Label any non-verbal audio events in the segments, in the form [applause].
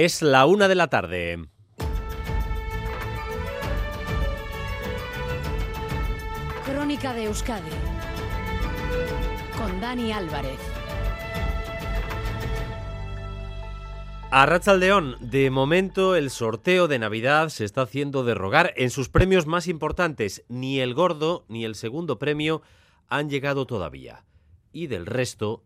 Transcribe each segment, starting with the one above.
Es la una de la tarde. Crónica de Euskadi con Dani Álvarez. A Rachaldeón, de momento el sorteo de Navidad se está haciendo derrogar en sus premios más importantes. Ni el gordo ni el segundo premio han llegado todavía. Y del resto,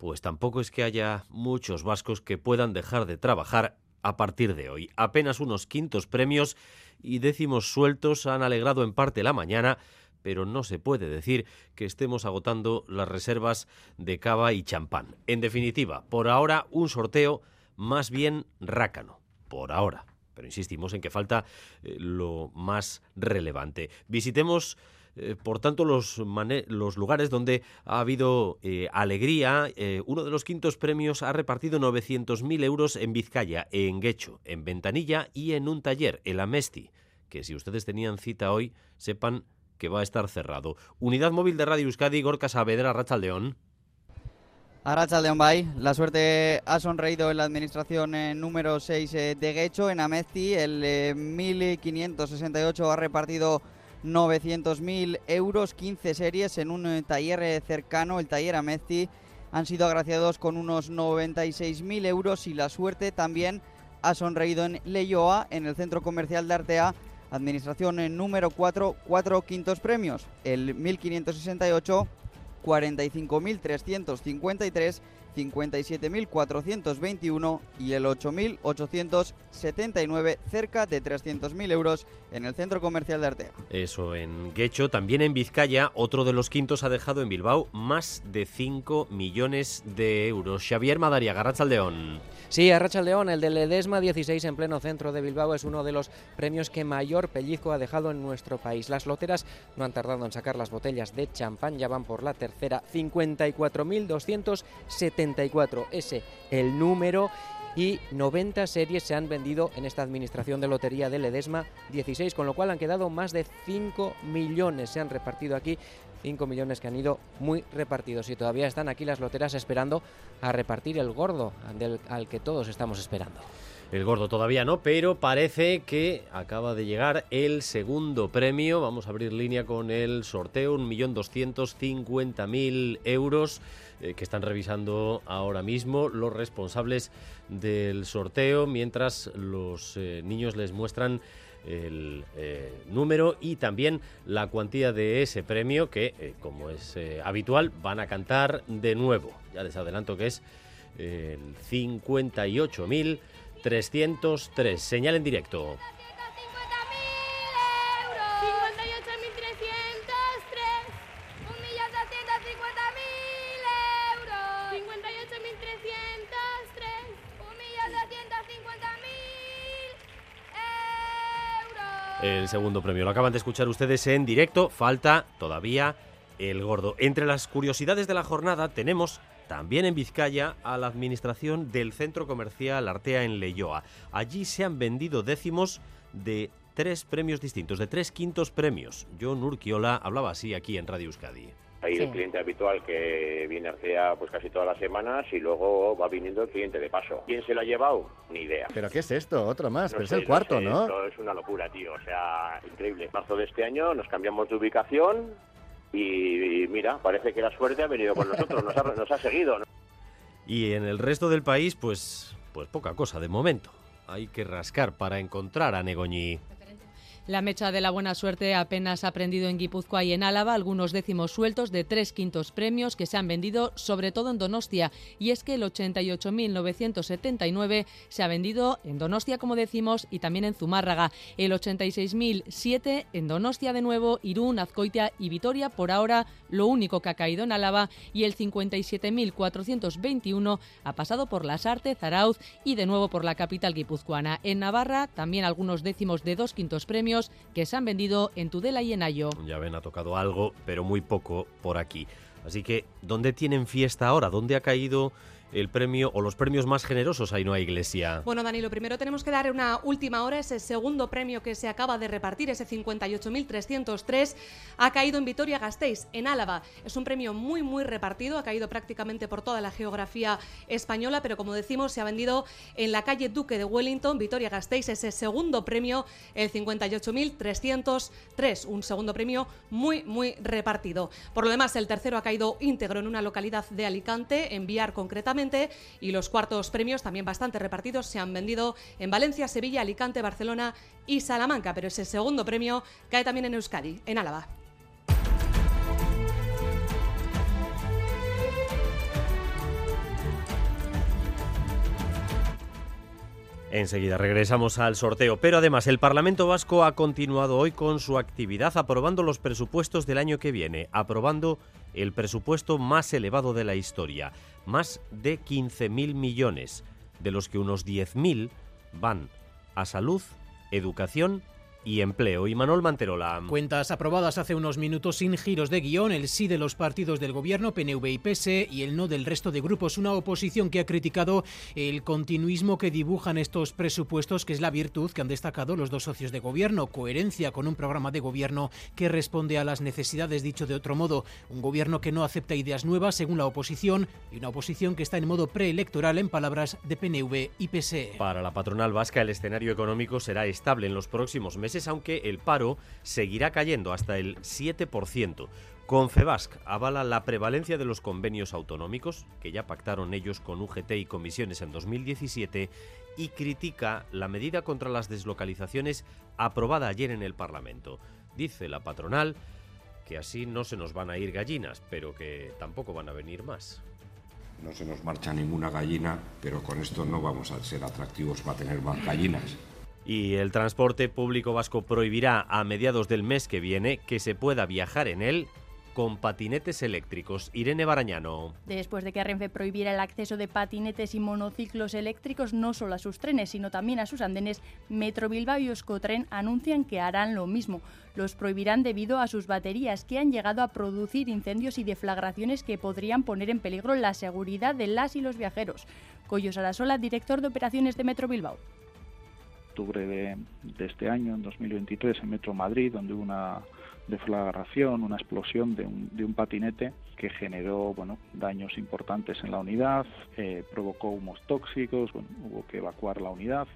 pues tampoco es que haya muchos vascos que puedan dejar de trabajar a partir de hoy. Apenas unos quintos premios y décimos sueltos han alegrado en parte la mañana, pero no se puede decir que estemos agotando las reservas de cava y champán. En definitiva, por ahora un sorteo más bien rácano. Por ahora. Pero insistimos en que falta eh, lo más relevante. Visitemos eh, por tanto, los, lugares donde ha habido eh, alegría. Eh, uno de los quintos premios ha repartido 900.000 euros en Vizcaya, en Guecho, en Ventanilla y en un taller, el Amesti, que si ustedes tenían cita hoy, sepan que va a estar cerrado. Unidad móvil de Radio Euskadi, Gorka Saavedra, Rachaldeón. A León Bay, la suerte ha sonreído en la administración número 6 de Guecho, en Amesti, el 1568 ha repartido 900.000 euros, 15 series en un eh, taller eh, cercano, el taller Amezzi. Han sido agraciados con unos 96.000 euros y la suerte también ha sonreído en Leyoa, en el centro comercial de Artea. Administración en número 4, cuatro quintos premios. El 1568, 45.353 57.421 y el 8.879, cerca de 300.000 euros en el centro comercial de Artea. Eso en Guecho, también en Vizcaya, otro de los quintos ha dejado en Bilbao más de 5 millones de euros. Xavier Madariaga, León. Sí, León, el del Ledesma 16 en pleno centro de Bilbao es uno de los premios que mayor pellizco ha dejado en nuestro país. Las loteras no han tardado en sacar las botellas de champán, ya van por la tercera, 54.270 74, ese el número y 90 series se han vendido en esta administración de lotería de Ledesma 16, con lo cual han quedado más de 5 millones, se han repartido aquí 5 millones que han ido muy repartidos y todavía están aquí las loteras esperando a repartir el gordo al que todos estamos esperando. El gordo todavía no, pero parece que acaba de llegar el segundo premio. Vamos a abrir línea con el sorteo, 1.250.000 euros eh, que están revisando ahora mismo los responsables del sorteo, mientras los eh, niños les muestran el eh, número y también la cuantía de ese premio que, como es habitual, van a cantar de nuevo. Ya les adelanto que es el 58.000 303. Señal en directo. El segundo premio lo acaban de escuchar ustedes en directo. Falta todavía el gordo. Entre las curiosidades de la jornada tenemos también en Vizcaya, a la administración del centro comercial Artea en Leyoa. Allí se han vendido décimos de tres premios distintos, de tres quintos premios. John Urquiola hablaba así aquí en Radio Euskadi. Hay el cliente habitual que viene a Artea pues casi todas las semanas y luego va viniendo el cliente de paso. ¿Quién se lo ha llevado? Ni idea. ¿Pero qué es esto? Otro más, pero es el cuarto, ¿no? Esto es una locura, tío. O sea, increíble. En marzo de este año nos cambiamos de ubicación, y, mira, parece que la suerte ha venido con nosotros, nos ha, [laughs] nos ha seguido. Y en el resto del país, pues, pues poca cosa de momento. Hay que rascar para encontrar a Negoñi. La mecha de la buena suerte apenas ha prendido en Guipúzcoa y en Álava algunos décimos sueltos de tres quintos premios que se han vendido sobre todo en Donostia. Y es que el 88.979 se ha vendido en Donostia, como decimos, y también en Zumárraga. El 86.007 en Donostia de nuevo, Irún, Azcoitia y Vitoria. Por ahora, lo único que ha caído en Álava. Y el 57.421 ha pasado por Las Artes, Zarauz y de nuevo por la capital guipuzcoana. En Navarra, también algunos décimos de dos quintos premios que se han vendido en Tudela y en Ayo. Ya ven, ha tocado algo, pero muy poco por aquí. Así que, ¿dónde tienen fiesta ahora? ¿Dónde ha caído el premio o los premios más generosos a Ainhoa Iglesia. Bueno, Dani, lo primero tenemos que dar una última hora. Ese segundo premio que se acaba de repartir, ese 58.303, ha caído en Vitoria-Gasteiz, en Álava. Es un premio muy, muy repartido, ha caído prácticamente por toda la geografía española, pero como decimos, se ha vendido en la calle Duque de Wellington, Vitoria-Gasteiz, ese segundo premio, el 58.303, un segundo premio muy, muy repartido. Por lo demás, el tercero ha caído íntegro en una localidad de Alicante, en Viar concretamente, y los cuartos premios, también bastante repartidos, se han vendido en Valencia, Sevilla, Alicante, Barcelona y Salamanca, pero ese segundo premio cae también en Euskadi, en Álava. Enseguida regresamos al sorteo, pero además el Parlamento Vasco ha continuado hoy con su actividad aprobando los presupuestos del año que viene, aprobando el presupuesto más elevado de la historia, más de 15.000 millones, de los que unos 10.000 van a salud, educación y empleo. Y Manuel Manterola. Cuentas aprobadas hace unos minutos sin giros de guion, el sí de los partidos del gobierno, PNV y PSE, y el no del resto de grupos. Una oposición que ha criticado el continuismo que dibujan estos presupuestos, que es la virtud que han destacado los dos socios de gobierno. Coherencia con un programa de gobierno que responde a las necesidades, dicho de otro modo. Un gobierno que no acepta ideas nuevas, según la oposición, y una oposición que está en modo preelectoral, en palabras de PNV y PSE. Para la patronal vasca, el escenario económico será estable en los próximos meses aunque el paro seguirá cayendo hasta el 7%. Confebasc avala la prevalencia de los convenios autonómicos, que ya pactaron ellos con UGT y comisiones en 2017, y critica la medida contra las deslocalizaciones aprobada ayer en el Parlamento. Dice la patronal que así no se nos van a ir gallinas, pero que tampoco van a venir más. No se nos marcha ninguna gallina, pero con esto no vamos a ser atractivos para tener más gallinas. Y el transporte público vasco prohibirá a mediados del mes que viene que se pueda viajar en él con patinetes eléctricos. Irene Barañano. Después de que Renfe prohibiera el acceso de patinetes y monociclos eléctricos no solo a sus trenes, sino también a sus andenes, Metro Bilbao y Euskotren anuncian que harán lo mismo. Los prohibirán debido a sus baterías, que han llegado a producir incendios y deflagraciones que podrían poner en peligro la seguridad de las y los viajeros. Coyos Arasola, director de operaciones de Metro Bilbao octubre de, este año, en 2023, en Metro Madrid, donde hubo una deflagración, una explosión de un, de un patinete que generó bueno, daños importantes en la unidad, eh, provocó humos tóxicos, hubo que evacuar la unidad.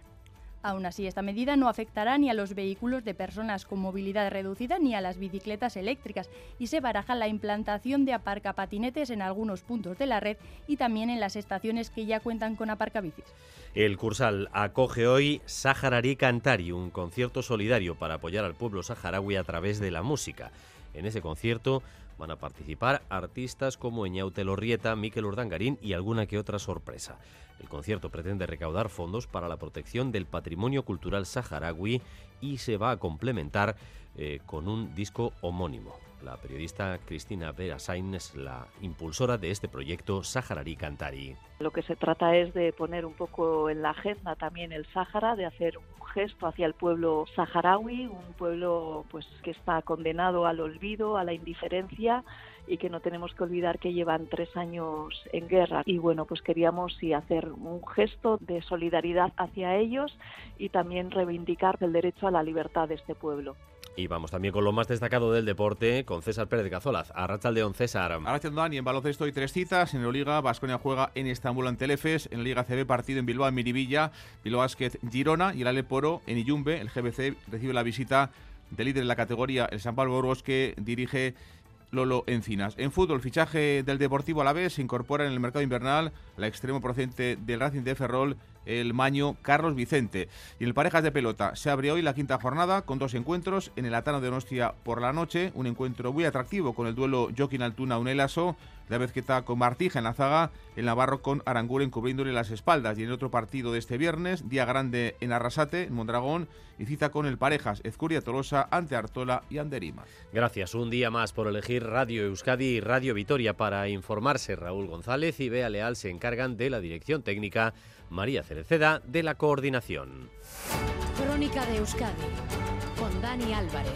Aún así, esta medida no afectará ni a los vehículos de personas con movilidad reducida ni a las bicicletas eléctricas y se baraja la implantación de aparcapatinetes en algunos puntos de la red y también en las estaciones que ya cuentan con aparcabicis. El Cursal acoge hoy Saharari Cantari, un concierto solidario para apoyar al pueblo saharaui a través de la música. En ese concierto van a participar artistas como Eñaute Lorrieta, Miquel Urdangarín y alguna que otra sorpresa. El concierto pretende recaudar fondos para la protección del patrimonio cultural saharaui y se va a complementar eh, con un disco homónimo. La periodista Cristina Verasain es la impulsora de este proyecto Saharari Cantari. Lo que se trata es de poner un poco en la agenda también el Sáhara, de hacer un gesto hacia el pueblo saharaui, un pueblo pues que está condenado al olvido, a la indiferencia y que no tenemos que olvidar que llevan tres años en guerra. Y bueno, pues queríamos hacer un gesto de solidaridad hacia ellos y también reivindicar el derecho a la libertad de este pueblo. Y vamos también con lo más destacado del deporte, con César Pérez Cazolaz. Arrachaldeón, César. Arrachaldeón, y en baloncesto hay tres citas. En la Liga, Vasconia juega en Estambul ante el En la Liga CB, partido en Bilbao, en Miribilla. Bilbao Basket, Girona. Y el Aleporo, en Iyumbe. El GBC recibe la visita del líder en la categoría, el San Pablo Burgos, que dirige Lolo Encinas. En fútbol, fichaje del Deportivo a la vez, se incorpora en el mercado invernal la extremo procedente del Racing de Ferrol, el maño Carlos Vicente. Y el Parejas de Pelota se abre hoy la quinta jornada con dos encuentros. En el Atano de Nostia por la noche, un encuentro muy atractivo con el duelo Joaquín Altuna-Unelaso la vez que está con Martija en la zaga, el Navarro con Aranguren cubriéndole las espaldas. Y en otro partido de este viernes, día grande en Arrasate, en Mondragón, y cita con el Parejas, Ezcuria Tolosa, ante Artola y Anderima. Gracias, un día más por elegir Radio Euskadi y Radio Vitoria para informarse. Raúl González y Bea Leal se encargan de la dirección técnica, María Cereceda de la coordinación. Crónica de Euskadi con Dani Álvarez.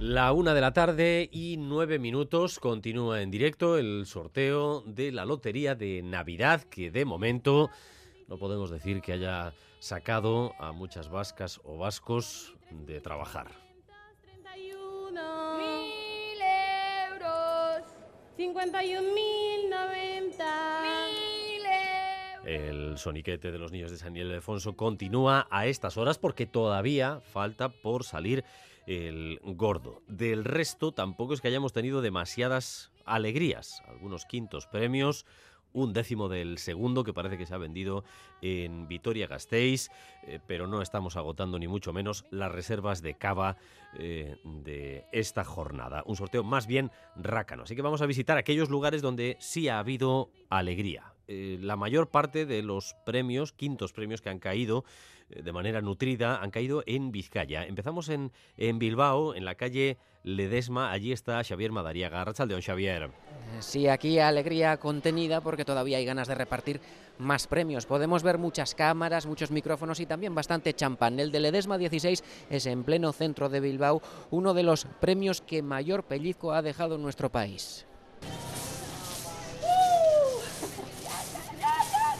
La una de la tarde y nueve minutos continúa en directo el sorteo de la lotería de Navidad que de momento no podemos decir que haya sacado a muchas vascas o vascos de trabajar. 31 mil euros, 51.090 mil euros. El soniquete de los niños de San Ildefonso continúa a estas horas porque todavía falta por salir el gordo. Del resto tampoco es que hayamos tenido demasiadas alegrías. Algunos quintos premios, un décimo del segundo que parece que se ha vendido en Vitoria Gasteiz, eh, pero no estamos agotando ni mucho menos las reservas de cava eh, de esta jornada. Un sorteo más bien rácano. Así que vamos a visitar aquellos lugares donde sí ha habido alegría. Eh, la mayor parte de los premios, quintos premios que han caído de manera nutrida, han caído en Vizcaya. Empezamos en, Bilbao, en la calle Ledesma. Allí está Xavier Madariaga. Rachaldeón, Xavier. Sí, aquí alegría contenida porque todavía hay ganas de repartir más premios. Podemos ver muchas cámaras, muchos micrófonos y también bastante champán. El de Ledesma 16 es en pleno centro de Bilbao, uno de los premios que mayor pellizco ha dejado en nuestro país.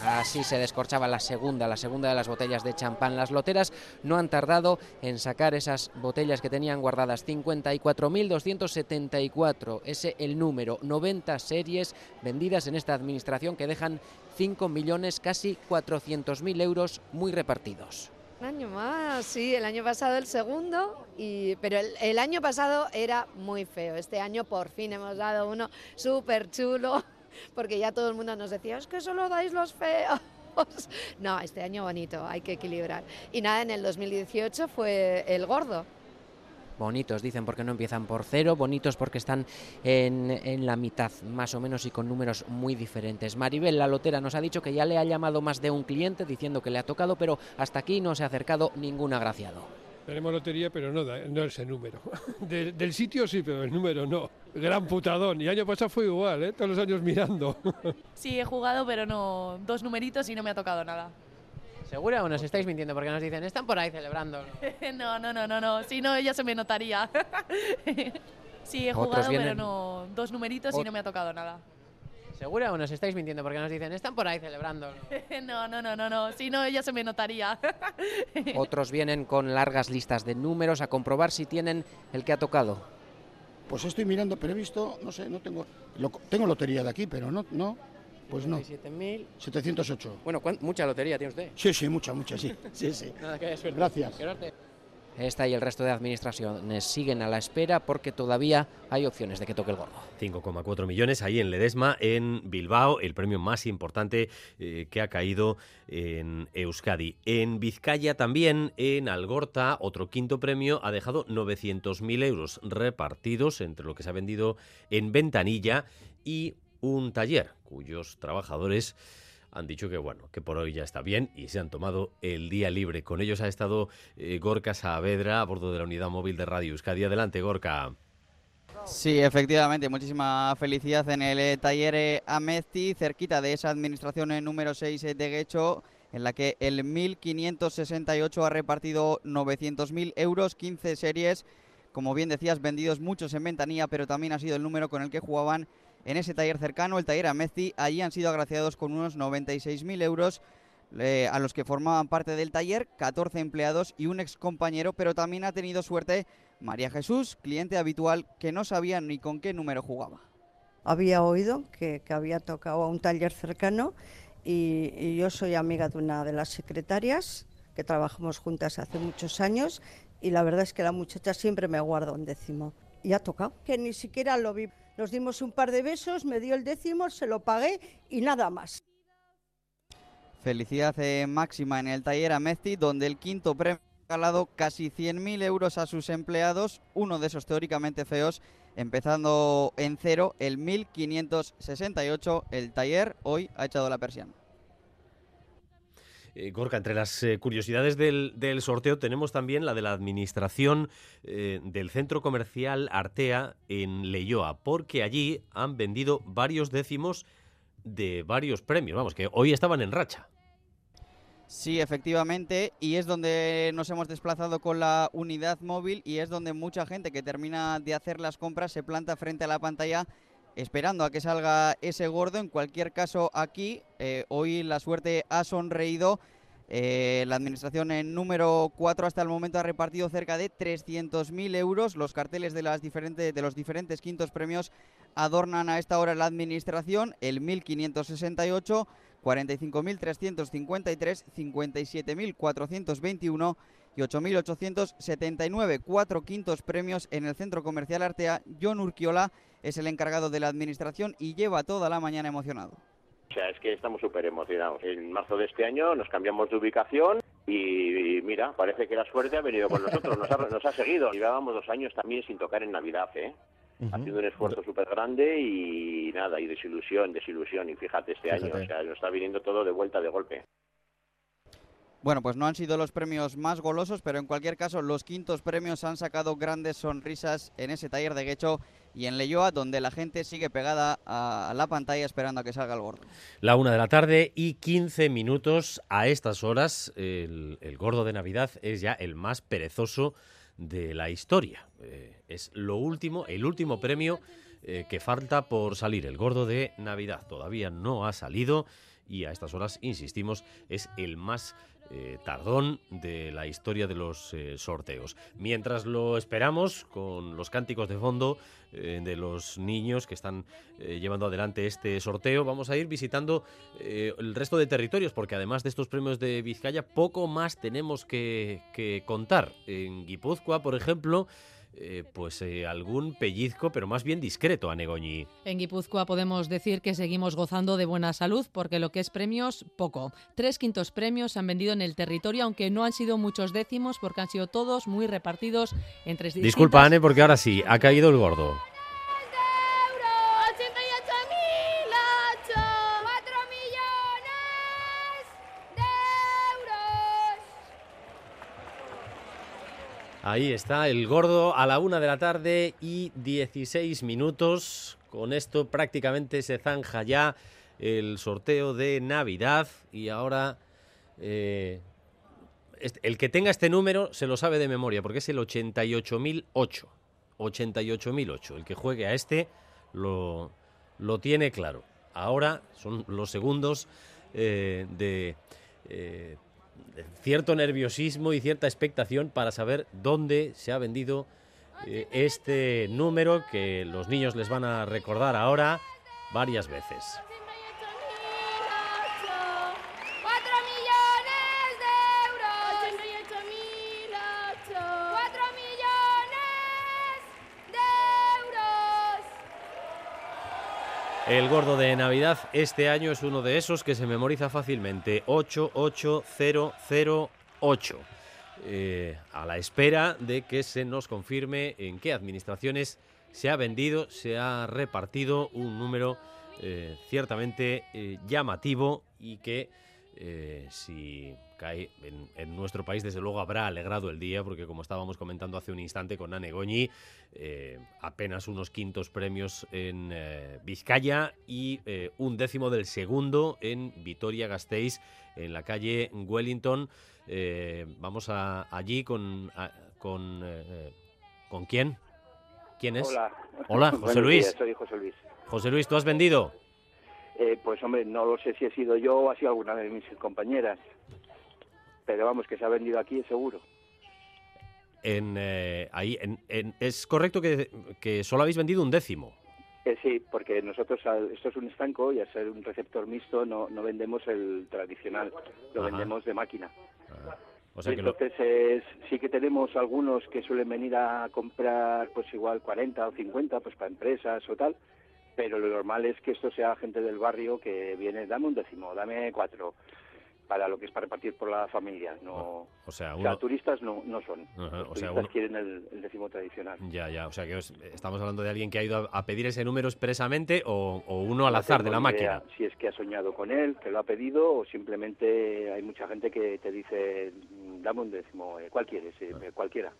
Así se descorchaba la segunda, la segunda de las botellas de champán. Las loteras no han tardado en sacar esas botellas que tenían guardadas. 54.274, ese el número. 90 series vendidas en esta administración que dejan 5 millones, casi 400.000 euros muy repartidos. Un año más, sí, el año pasado el segundo, y, pero el, el año pasado era muy feo. Este año por fin hemos dado uno súper chulo porque ya todo el mundo nos decía, es que solo dais los feos. [laughs] No, este año bonito, hay que equilibrar. Y nada, en el 2018 fue el gordo. Bonitos, dicen, porque no empiezan por cero, bonitos porque están en, en, la mitad, más o menos, y con números muy diferentes. Maribel, la lotera, nos ha dicho que ya le ha llamado más de un cliente diciendo que le ha tocado, pero hasta aquí no se ha acercado ningún agraciado. Tenemos lotería, pero no, da, no ese número. [laughs] De, del sitio sí, pero el número no. Gran putadón. Y año pasado fue igual, ¿eh? Todos los años mirando. [laughs] Sí, he jugado, pero no. Dos numeritos y no me ha tocado nada. ¿Segura o nos estáis mintiendo? Porque nos dicen, están por ahí celebrando. [laughs] no, no, no, no, no. Si no, ya se me notaría. sí, he jugado, pero no. Dos numeritos y no me ha tocado nada. ¿Segura o nos estáis mintiendo? Porque nos dicen, están por ahí celebrando. [laughs] no, no, no, no, no. Si no, ya se me notaría. [laughs] Otros vienen con largas listas de números a comprobar si tienen el que ha tocado. Pues estoy mirando, pero he visto, no sé, no tengo. Lo, tengo lotería de aquí, pero no, no. Pues no. 708. Bueno, ¿mucha lotería tiene usted? Sí, sí, mucha, mucha, sí. sí, sí. Nada, que suerte. Gracias. Esta y el resto de administraciones siguen a la espera porque todavía hay opciones de que toque el gordo. 5,4 millones ahí en Ledesma, en Bilbao, el premio más importante eh, que ha caído en Euskadi. En Vizcaya también, en Algorta, otro quinto premio ha dejado 900.000 euros repartidos entre lo que se ha vendido en Ventanilla y un taller cuyos trabajadores han dicho que bueno, que por hoy ya está bien y se han tomado el día libre. Con ellos ha estado eh, Gorka Saavedra a bordo de la unidad móvil de Radio Euskadi. Adelante, Gorka. Sí, efectivamente, muchísima felicidad en el eh, taller eh, Amezti, cerquita de esa administración eh, número 6 eh, de Guecho, en la que el 1568 ha repartido 900.000 euros, 15 series, como bien decías, vendidos muchos en ventanilla, pero también ha sido el número con el que jugaban en ese taller cercano, el taller Amezti. Allí han sido agraciados con unos 96.000 euros eh, a los que formaban parte del taller, 14 empleados y un ex compañero, pero también ha tenido suerte María Jesús, cliente habitual que no sabía ni con qué número jugaba. Había oído que, que había tocado a un taller cercano y, y yo soy amiga de una de las secretarias que trabajamos juntas hace muchos años y la verdad es que la muchacha siempre me guarda un décimo. Y ha tocado, que ni siquiera lo vi. Nos dimos un par de besos, me dio el décimo, se lo pagué y nada más. Felicidad eh, máxima en el taller Amezti, donde el quinto premio ha regalado casi 100.000 euros a sus empleados, uno de esos teóricamente feos, empezando en cero, el 1568. El taller hoy ha echado la persiana. Eh, Gorka, entre las eh, curiosidades del, sorteo tenemos también la de la administración eh, del centro comercial Artea en Leyoa, porque allí han vendido varios décimos de varios premios, vamos, que hoy estaban en racha. Sí, efectivamente, y es donde nos hemos desplazado con la unidad móvil y es donde mucha gente que termina de hacer las compras se planta frente a la pantalla esperando a que salga ese gordo. En cualquier caso, aquí eh, hoy la suerte ha sonreído. Eh, la administración en número 4 hasta el momento ha repartido cerca de 300.000 euros. Los carteles de, las diferentes, de los diferentes quintos premios adornan a esta hora la administración. El 1568 45.353, 57.421 y 8.879. Cuatro quintos premios en el Centro Comercial Artea. John Urquiola es el encargado de la administración y lleva toda la mañana emocionado. O sea, es que estamos súper emocionados. En marzo de este año nos cambiamos de ubicación y, mira, parece que la suerte ha venido con nosotros, nos ha, nos ha seguido. Llevábamos dos años también sin tocar en Navidad, ¿eh? Ha sido un esfuerzo súper grande y nada, y desilusión, desilusión. Y fíjate este año, o sea, nos está viniendo todo de vuelta de golpe. Bueno, pues no han sido los premios más golosos, pero en cualquier caso los quintos premios han sacado grandes sonrisas en ese taller de Guecho y en Leyoa, donde la gente sigue pegada a la pantalla esperando a que salga el gordo. La una de la tarde y 15 minutos a estas horas. El, gordo de Navidad es ya el más perezoso de la historia. Eh, es lo último, el último premio eh, que falta por salir, el gordo de Navidad. Todavía no ha salido y a estas horas, insistimos, es el más eh, tardón de la historia de los eh, sorteos. Mientras lo esperamos con los cánticos de fondo eh, de los niños que están llevando adelante este sorteo, vamos a ir visitando el resto de territorios porque además de estos premios de Vizcaya, poco más tenemos que, que contar. En Guipúzcoa, por ejemplo, eh, pues eh, algún pellizco, pero más bien discreto a Negoñi. En Guipúzcoa podemos decir que seguimos gozando de buena salud porque lo que es premios, poco. Tres quintos premios se han vendido en el territorio, aunque no han sido muchos décimos porque han sido todos muy repartidos entre... Disculpa, Anne, porque ahora sí, ha caído el gordo. Ahí está el gordo a la una de la tarde y 16 minutos. Con esto prácticamente se zanja ya el sorteo de Navidad y ahora eh, el que tenga este número se lo sabe de memoria porque es el 88.008. 88.008. El que juegue a este lo, lo tiene claro. Ahora son los segundos eh, de eh, cierto nerviosismo y cierta expectación para saber dónde se ha vendido eh, este número que los niños les van a recordar ahora varias veces. El gordo de Navidad este año es uno de esos que se memoriza fácilmente. 88008. Eh, a la espera de que se nos confirme en qué administraciones se ha vendido, se ha repartido un número eh, ciertamente eh, llamativo y que si cae en, nuestro país, desde luego habrá alegrado el día, porque como estábamos comentando hace un instante con Anne Goñi, eh, apenas unos quintos premios en eh, Vizcaya y eh, un décimo del segundo en Vitoria-Gasteiz, en la calle Wellington. vamos a, allí con... con, ¿Con quién? ¿Quién es? Hola. Hola, [laughs] José Luis. soy José Luis. José Luis, ¿tú has vendido? pues hombre, no lo sé si he sido yo o ha sido alguna de mis compañeras pero vamos, que se ha vendido aquí seguro. En, eh, ahí, en, ¿Es correcto que, que, solo habéis vendido un décimo? Eh, sí, porque nosotros, esto es un estanco y al ser un receptor mixto no, no vendemos el tradicional, lo vendemos de máquina. Ah, entonces sí que tenemos algunos que suelen venir a comprar pues igual 40 o 50 pues para empresas o tal, pero lo normal es que esto sea gente del barrio que viene, dame un décimo, dame cuatro, para lo que es para repartir por la familia. No, o sea, turistas no, no son. Los turistas quieren el, décimo tradicional. Ya, ya. O sea, que estamos hablando de alguien que ha ido a, pedir ese número expresamente o, uno al azar de la máquina. Si es que ha soñado con él, que lo ha pedido, o simplemente hay mucha gente que te dice dame un décimo, eh, cualquiera, eh, cualquiera.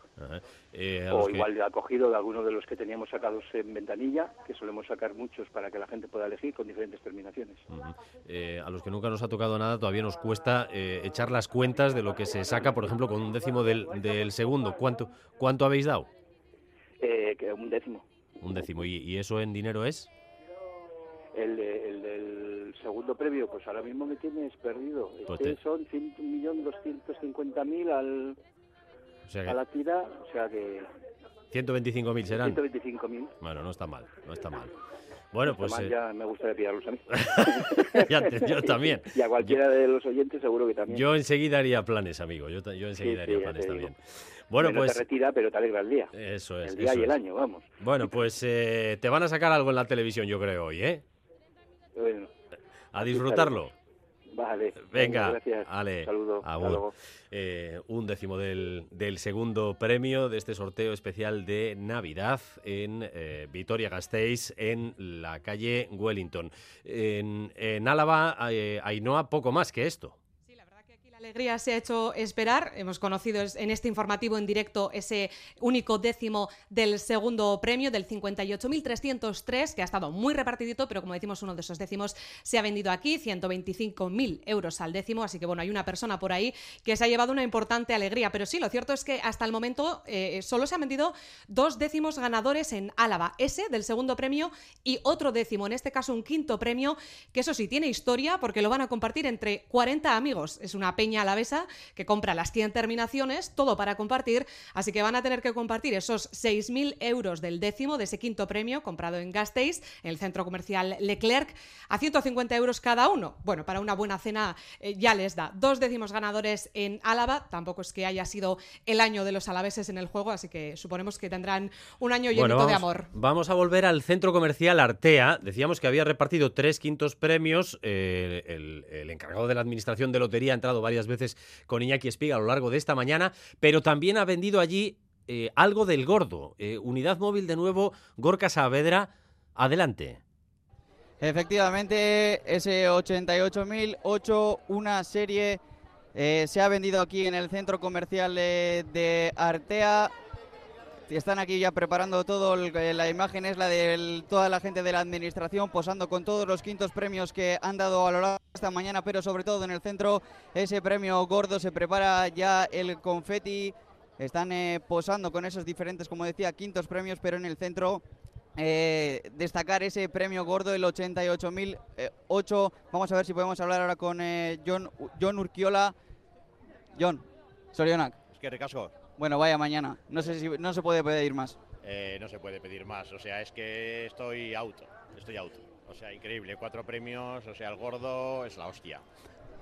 o igual ha cogido de alguno de los que teníamos sacados en ventanilla, que solemos sacar muchos para que la gente pueda elegir con diferentes terminaciones. a los que nunca nos ha tocado nada todavía nos cuesta echar las cuentas de lo que se saca, por ejemplo, con un décimo del, del segundo. ¿Cuánto, ¿Cuánto habéis dado? que un décimo. Un décimo. ¿Y, eso en dinero es? El, el, del segundo previo, pues ahora mismo me tienes perdido. Este son 1.250.000 al, o sea a la tira, o sea que... 125.000 serán. 125.000. Bueno, no está mal, no está mal. Bueno, pues. Eh, ya me gustaría pillarlos a mí. [laughs] yo también. Y a cualquiera de los oyentes seguro que también. Yo enseguida haría planes, amigo. Yo, yo enseguida haría planes también. Bueno, pues. te retira, pero te alegra el día. Eso es. El día y el año, vamos. Bueno, pues eh, te van a sacar algo en la televisión, yo creo, hoy, ¿eh? Bueno. A disfrutarlo. Vale. Venga, gracias. Ale, Saludos. Eh, un décimo del, del, segundo premio de este sorteo especial de Navidad en eh, Vitoria-Gasteiz, en la calle Wellington. En, en Álava, eh, Ainhoa, poco más que esto alegría se ha hecho esperar. Hemos conocido en este informativo en directo ese único décimo del segundo premio, del 58.303, que ha estado muy repartidito, pero como decimos, uno de esos décimos se ha vendido aquí, 125.000 euros al décimo. Así que bueno, hay una persona por ahí que se ha llevado una importante alegría. Pero sí, lo cierto es que hasta el momento eh, solo se han vendido dos décimos ganadores en Álava, ese del segundo premio y otro décimo, en este caso un quinto premio, que eso sí tiene historia porque lo van a compartir entre 40 amigos. Es una peña alavesa que compra las 100 terminaciones, todo para compartir, así que van a tener que compartir esos 6.000 euros del décimo de ese quinto premio comprado en Gasteiz, en el centro comercial Leclerc, a 150 euros cada uno. Bueno, para una buena cena eh, ya les da. Dos décimos ganadores en Álava, tampoco es que haya sido el año de los alaveses en el juego, así que suponemos que tendrán un año lleno de amor. Vamos a volver al centro comercial Artea. Decíamos que había repartido tres quintos premios. Eh, el, el encargado de la administración de lotería ha entrado varias veces con Iñaki Espiga a lo largo de esta mañana, pero también ha vendido allí eh, algo del gordo. Eh, unidad móvil de nuevo, Gorka Saavedra, adelante. Efectivamente, ese 88.008, una serie, eh, se ha vendido aquí en el centro comercial de Artea están aquí ya preparando todo. La imagen es la de toda la gente de la administración posando con todos los quintos premios que han dado a lo largo de esta mañana, pero sobre todo en el centro ese premio gordo se prepara ya el confeti. Están eh, posando con esos diferentes, como decía, quintos premios, pero en el centro eh, destacar ese premio gordo, el 88.008. Vamos a ver si podemos hablar ahora con eh, John, John Urquiola. John, Sorionak. Es que recasco. Bueno, vaya mañana. No sé si no se puede pedir más. Eh, no se puede pedir más. O sea, es que estoy auto. Estoy auto. O sea, increíble. Cuatro premios. O sea, el gordo es la hostia.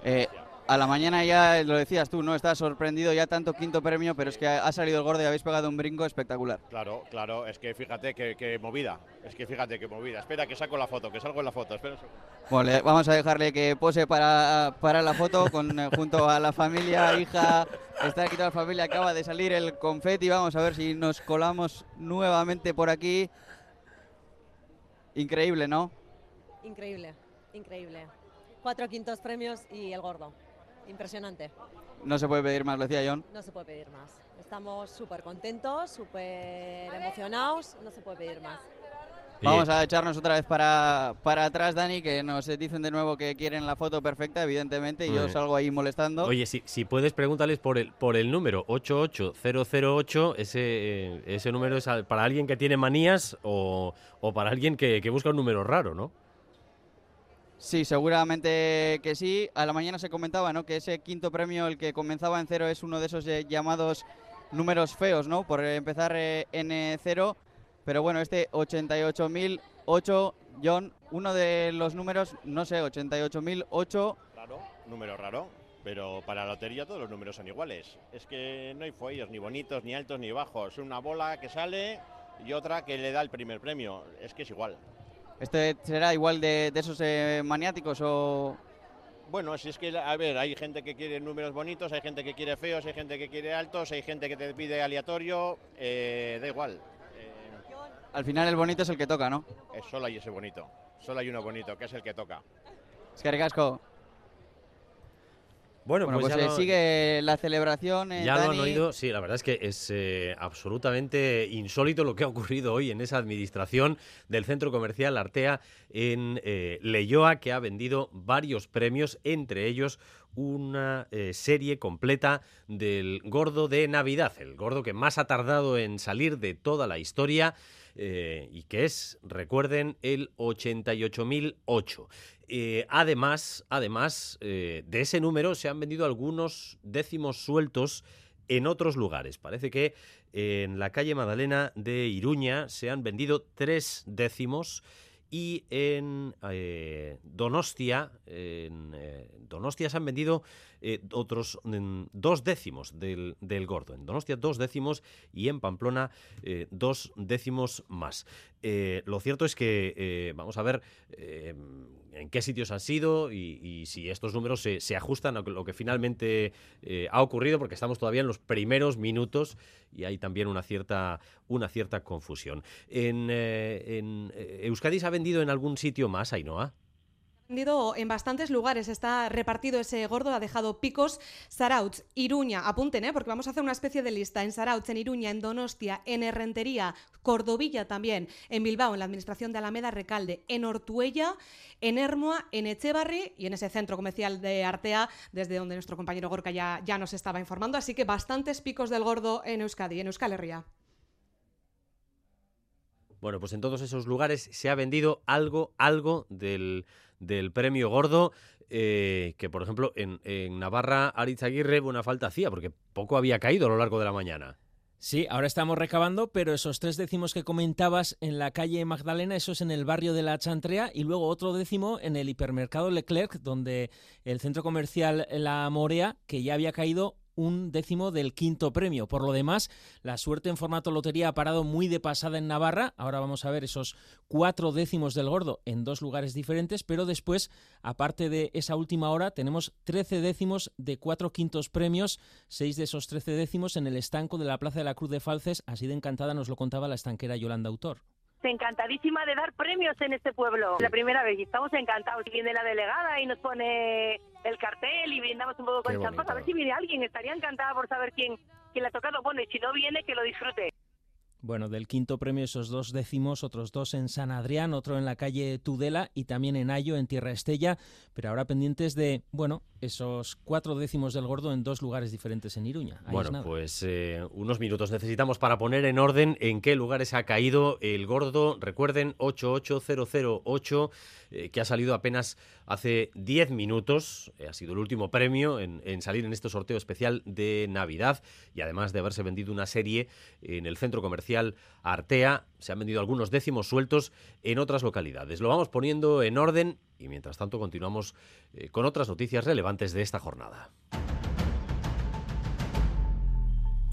Eh, a la mañana ya lo decías tú, ¿no? Estás sorprendido ya tanto quinto premio, pero es que ha salido el gordo y habéis pegado un brinco espectacular. Claro, claro, es que fíjate que, movida, es que fíjate que movida. Espera que saco la foto, que salgo en la foto, espera Bueno, vamos a dejarle que pose para, para la foto con, eh, junto a la familia, hija, está aquí toda la familia, acaba de salir el confeti, vamos a ver si nos colamos nuevamente por aquí. Increíble, ¿no? Increíble, increíble. Cuatro quintos premios y el gordo. Impresionante. No se puede pedir más, lo decía John. No se puede pedir más. Estamos súper contentos, súper emocionados, no se puede pedir más. Vamos a echarnos otra vez para, para atrás, Dani, que nos dicen de nuevo que quieren la foto perfecta, evidentemente, y yo salgo ahí molestando. Oye, si, si puedes pregúntales por el, por el número 88008, ese, eh, ese número es para alguien que tiene manías o, o para alguien que, que busca un número raro, ¿no? Sí, seguramente que sí. A la mañana se comentaba ¿no? que ese quinto premio, el que comenzaba en cero, es uno de esos eh, llamados números feos, ¿no? Por empezar eh, en eh, cero. Pero bueno, este 88.008, John, uno de los números, no sé, 88.008. Raro, número raro. Pero para la lotería todos los números son iguales. Es que no hay fuelles ni bonitos, ni altos, ni bajos. Una bola que sale y otra que le da el primer premio. Es que es igual. ¿Este será igual de, esos eh, maniáticos o...? Bueno, si es que, a ver, hay gente que quiere números bonitos, hay gente que quiere feos, hay gente que quiere altos, hay gente que te pide aleatorio, eh, da igual. Al final el bonito es el que toca, ¿no? solo hay ese bonito, solo hay uno bonito, que es el que toca. Es que recasco. Bueno, pues, pues eh, sigue la celebración. eh, Ya lo han oído, sí, la verdad es que es eh, absolutamente insólito lo que ha ocurrido hoy en esa administración del centro comercial Artea en eh, Leyoa, que ha vendido varios premios, entre ellos una eh, serie completa del gordo de Navidad, el gordo que más ha tardado en salir de toda la historia. eh, y que es, recuerden, el 88.008. Eh, además, además eh, de ese número se han vendido algunos décimos sueltos en otros lugares. Parece que en la calle Magdalena de Iruña se han vendido tres décimos y en eh, Donostia, en Donostia se han vendido otros dos décimos del, gordo. En Donostia dos décimos y en Pamplona dos décimos más. Lo cierto es que vamos a ver en qué sitios han sido y, si estos números se, se ajustan a lo que finalmente eh, ha ocurrido, porque estamos todavía en los primeros minutos y hay también una cierta, una cierta confusión. En, eh, en, eh, Euskadi se ha vendido en algún sitio más, Ainhoa. En bastantes lugares, está repartido ese gordo, ha dejado picos, Sarautz, Iruña, apunten, ¿eh? porque vamos a hacer una especie de lista, en Sarautz, en Iruña, en Donostia, en Herrentería, Cordovilla también, en Bilbao, en la administración de Alameda Recalde, en Ortuella, en Hermoa, en Echevarri y en ese centro comercial de Artea, desde donde nuestro compañero Gorka ya, ya nos estaba informando, así que bastantes picos del gordo en Euskadi, en Euskal Herria. Bueno, pues en todos esos lugares se ha vendido algo, algo del, del premio gordo. eh, que por ejemplo en, Navarra Aritz Aguirre buena falta hacía porque poco había caído a lo largo de la mañana. Sí, ahora estamos recabando, pero esos tres décimos que comentabas en la calle Magdalena, eso es en el barrio de la Chantrea, y luego otro décimo en el hipermercado Leclerc, donde el centro comercial La Morea, que ya había caído un décimo del quinto premio. Por lo demás, la suerte en formato lotería ha parado muy de pasada en Navarra. Ahora vamos a ver esos cuatro décimos del gordo en dos lugares diferentes, pero después, aparte de esa última hora, tenemos 13 décimos de cuatro quintos premios, seis de esos 13 décimos en el estanco de la Plaza de la Cruz de Falces. Así de encantada nos lo contaba la estanquera Yolanda Autor. Encantadísima de dar premios en este pueblo. La primera vez y estamos encantados. Viene la delegada y nos pone el cartel y brindamos un poco con champán. A ver si viene alguien. Estaría encantada por saber quién, quién le ha tocado. Bueno, y si no viene, que lo disfrute. Bueno, del quinto premio esos dos décimos, otros dos en San Adrián, otro en la calle Tudela y también en Ayo, en Tierra Estella, pero ahora pendientes de, bueno, esos cuatro décimos del gordo en dos lugares diferentes en Iruña. Ahí Bueno, pues eh, unos minutos necesitamos para poner en orden en qué lugares ha caído el gordo. Recuerden, 88008, eh, que ha salido apenas hace 10 minutos. Eh, ha sido el último premio en, en salir en este sorteo especial de Navidad. Y además de haberse vendido una serie en el centro comercial Artea, se han vendido algunos décimos sueltos en otras localidades. Lo vamos poniendo en orden y mientras tanto continuamos eh, con otras noticias relevantes de esta jornada.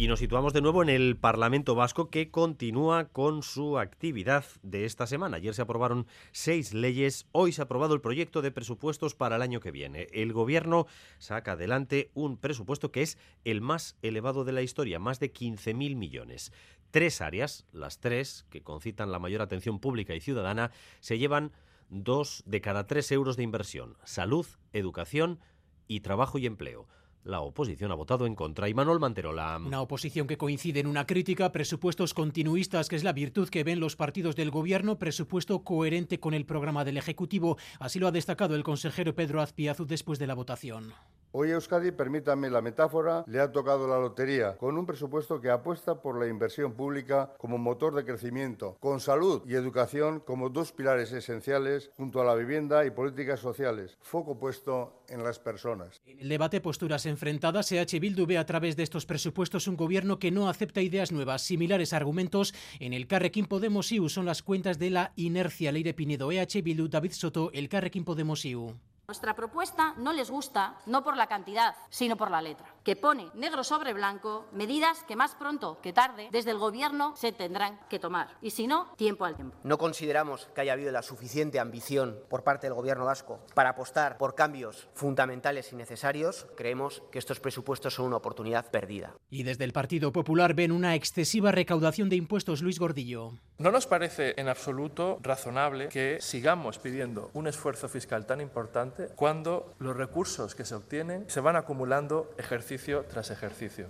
Y nos situamos de nuevo en el Parlamento Vasco que continúa con su actividad de esta semana. Ayer se aprobaron seis leyes, hoy se ha aprobado el proyecto de presupuestos para el año que viene. El Gobierno saca adelante un presupuesto que es el más elevado de la historia, más de 15.000 millones. Tres áreas, las tres que concitan la mayor atención pública y ciudadana, se llevan dos de cada tres euros de inversión. Salud, educación y trabajo y empleo. La oposición ha votado en contra y Manuel Manterola. Una oposición que coincide en una crítica, presupuestos continuistas, que es la virtud que ven los partidos del gobierno, presupuesto coherente con el programa del Ejecutivo. Así lo ha destacado el consejero Pedro Azpiazu después de la votación. Hoy Euskadi, permítanme la metáfora, le ha tocado la lotería, con un presupuesto que apuesta por la inversión pública como motor de crecimiento, con salud y educación como dos pilares esenciales, junto a la vivienda y políticas sociales, foco puesto en las personas. En el debate, posturas enfrentadas, EH Bildu ve a través de estos presupuestos un gobierno que no acepta ideas nuevas. Similares argumentos en el Carrequín Podemos IU son las cuentas de la inercia. Leire Pinedo, EH Bildu, David Soto, el Carrequín Podemos IU. Nuestra propuesta no les gusta no por la cantidad, sino por la letra. Que pone negro sobre blanco medidas que más pronto que tarde desde el Gobierno se tendrán que tomar. Y si no, tiempo al tiempo. No consideramos que haya habido la suficiente ambición por parte del Gobierno vasco para apostar por cambios fundamentales y necesarios. Creemos que estos presupuestos son una oportunidad perdida. Y desde el Partido Popular ven una excesiva recaudación de impuestos, Luis Gordillo. No nos parece en absoluto razonable que sigamos pidiendo un esfuerzo fiscal tan importante cuando los recursos que se obtienen se van acumulando ejercicio tras ejercicio.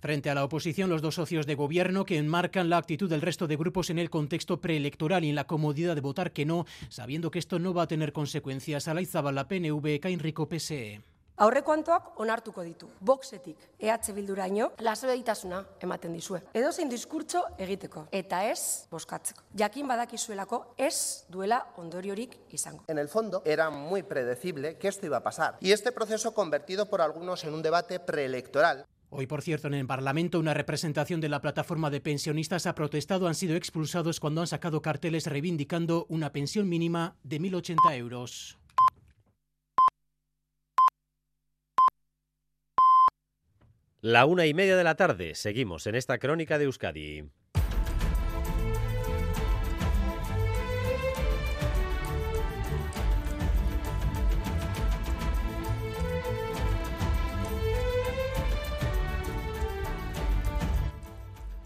Frente a la oposición, los dos socios de gobierno que enmarcan la actitud del resto de grupos en el contexto preelectoral y en la comodidad de votar que no, sabiendo que esto no va a tener consecuencias. la PNV, Kainrico PSE. Aurrekontuak onartuko ditu. Boxetik EH Bilduraino lasaitasuna ematen dizue. Edozein diskurtso egiteko eta ez boskatzeko. Jakin badakizuelako ez duela ondoriorik izango. En el fondo era muy predecible que esto iba a pasar y este proceso convertido por algunos en un debate preelectoral Hoy, por cierto, en el Parlamento, una representación de la plataforma de pensionistas ha protestado, han sido expulsados cuando han sacado carteles reivindicando una pensión mínima de 1.080 euros. La una y media de la tarde, seguimos en esta crónica de Euskadi.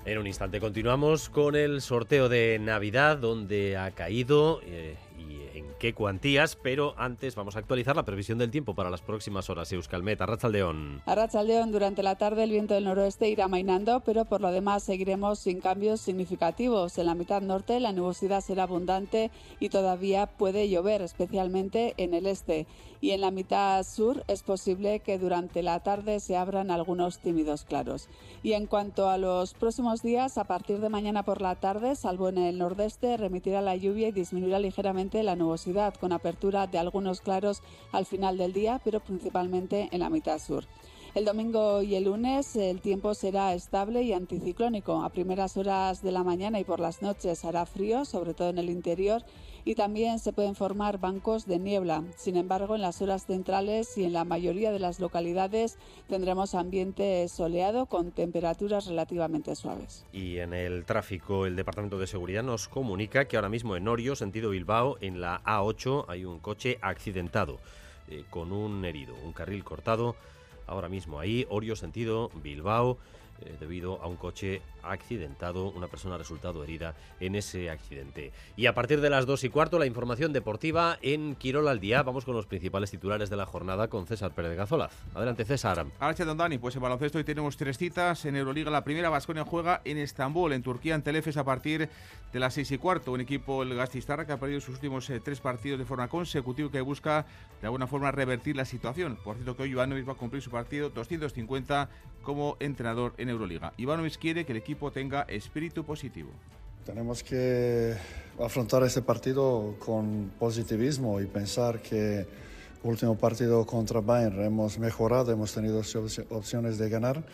En un instante continuamos con el sorteo de Navidad, donde ha caído eh, qué cuantías, pero antes vamos a actualizar la previsión del tiempo para las próximas horas. Euskalmet, Arrachaldeón. Arrachaldeón, durante la tarde el viento del noroeste irá mainando, pero por lo demás seguiremos sin cambios significativos. En la mitad norte la nubosidad será abundante y todavía puede llover, especialmente en el este y en la mitad sur es posible que durante la tarde se abran algunos tímidos claros. Y en cuanto a los próximos días, a partir de mañana por la tarde, salvo en el nordeste, remitirá la lluvia y disminuirá ligeramente la nubosidad, con apertura de algunos claros al final del día, pero principalmente en la mitad sur. El domingo y el lunes el tiempo será estable y anticiclónico. A primeras horas de la mañana y por las noches hará frío, sobre todo en el interior, y también se pueden formar bancos de niebla. Sin embargo, en las horas centrales y en la mayoría de las localidades tendremos ambiente soleado con temperaturas relativamente suaves. Y en el tráfico, el Departamento de Seguridad nos comunica que ahora mismo en Orio, sentido Bilbao, en la A8 hay un coche accidentado eh, con un herido, un carril cortado. Ahora mismo ahí, Orio, sentido Bilbao. Eh, debido a un coche accidentado. Una persona ha resultado herida en ese accidente. Y a partir de las dos y cuarto, la información deportiva en Quirol al día. Vamos con los principales titulares de la jornada con César Pérez Gazolaz. Adelante, César. Archa Dani, pues en baloncesto hoy tenemos tres citas. En Euroliga, la primera, Vasconia juega en Estambul, en Turquía, en Telefes, a partir de las seis y cuarto. Un equipo, el Gastistarra, que ha perdido sus últimos eh, tres partidos de forma consecutiva que busca de alguna forma revertir la situación. Por cierto, que hoy Ivanovic va a cumplir su partido 250 como entrenador en Euroliga. Ivanovic quiere que el equipo tenga espíritu positivo. Tenemos que afrontar este partido con positivismo y pensar que último partido contra Bayern hemos mejorado, hemos tenido opciones de ganar.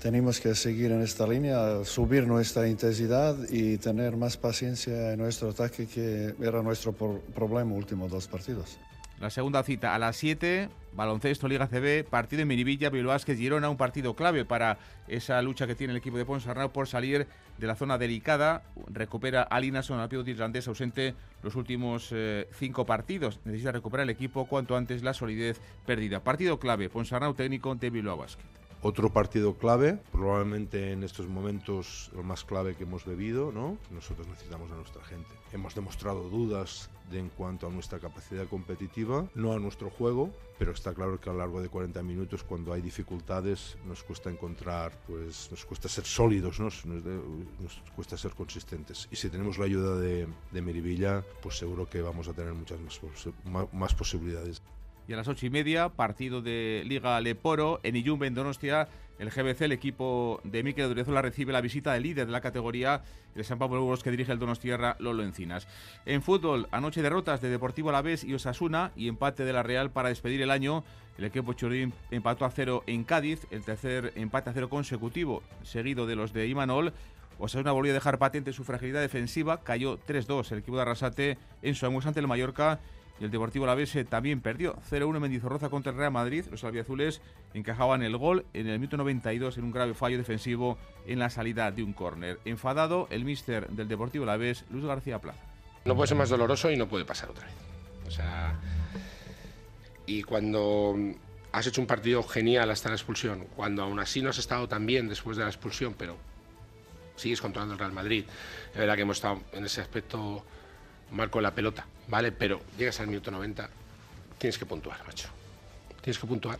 Tenemos que seguir en esta línea, subir nuestra intensidad y tener más paciencia en nuestro ataque, que era nuestro problema últimos dos partidos. La segunda cita a las 7, baloncesto Liga CB, partido en Miribilla, Bilbao Girona, un partido clave para esa lucha que tiene el equipo de Ponsarnau por salir de la zona delicada. Recupera Alinason, al pivote irlandés ausente los últimos eh, cinco partidos. Necesita recuperar el equipo cuanto antes la solidez perdida. Partido clave, Ponsarnau técnico de Bilbao Basket. Otro partido clave, probablemente en estos momentos lo más clave que hemos bebido, ¿no? Nosotros necesitamos a nuestra gente. Hemos demostrado dudas de, en cuanto a nuestra capacidad competitiva, no a nuestro juego, pero está claro que a lo largo de 40 minutos, cuando hay dificultades, nos cuesta encontrar, pues nos cuesta ser sólidos, ¿no? nos, cuesta ser consistentes. Y si tenemos la ayuda de, de Merivilla, pues seguro que vamos a tener muchas más, más posibilidades. Y a las ocho y media, partido de Liga Leporo en Iyumbe, en Donostia. El GBC, el equipo de Mikel Odriozola, recibe la visita del líder de la categoría, el San Pablo que dirige el Donostierra, Lolo Encinas. En fútbol, anoche derrotas de Deportivo Alavés y Osasuna y empate de la Real para despedir el año. El equipo Churín empató a cero en Cádiz, el tercer empate a cero consecutivo, seguido de los de Imanol. Osasuna volvió a dejar patente su fragilidad defensiva, cayó 3-2 el equipo de Arrasate en su ante el Mallorca y el Deportivo Alavés también perdió. 0-1 Mendizorroza contra el Real Madrid. Los albiazules encajaban el gol en el minuto 92 en un grave fallo defensivo en la salida de un córner. Enfadado, el míster del Deportivo Alavés, Luis García Plaza. No puede ser más doloroso y no puede pasar otra vez. O sea, y cuando has hecho un partido genial hasta la expulsión, cuando aún así no has estado tan bien después de la expulsión, pero sigues controlando el Real Madrid, es verdad que hemos estado en ese aspecto marco la pelota, ¿vale? Pero llegas al minuto 90, tienes que puntuar, macho. Tienes que puntuar.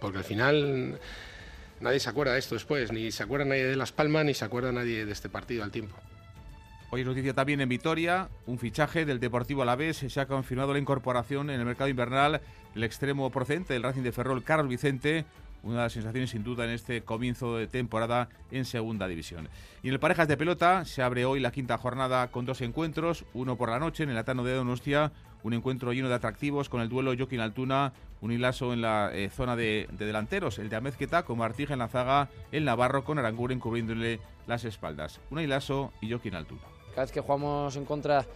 Porque al final nadie se acuerda de esto después, ni se acuerda nadie de Las Palmas, ni se acuerda nadie de este partido al tiempo. Hoy noticia también en Vitoria, un fichaje del Deportivo Alavés. Se ha confirmado la incorporación en el mercado invernal el extremo procedente del Racing de Ferrol, Carlos Vicente, una de las sensaciones sin duda en este comienzo de temporada en Segunda División. Y en el Parejas de Pelota se abre hoy la quinta jornada con dos encuentros, uno por la noche en el Atano de Donostia, un encuentro lleno de atractivos con el duelo Joaquín Altuna, un hilazo en la eh, zona de, delanteros, el de Amezqueta con Martija en la zaga, el Navarro con Aranguren cubriéndole las espaldas. Un hilazo y Joaquín Altuna. Cada vez que jugamos en contra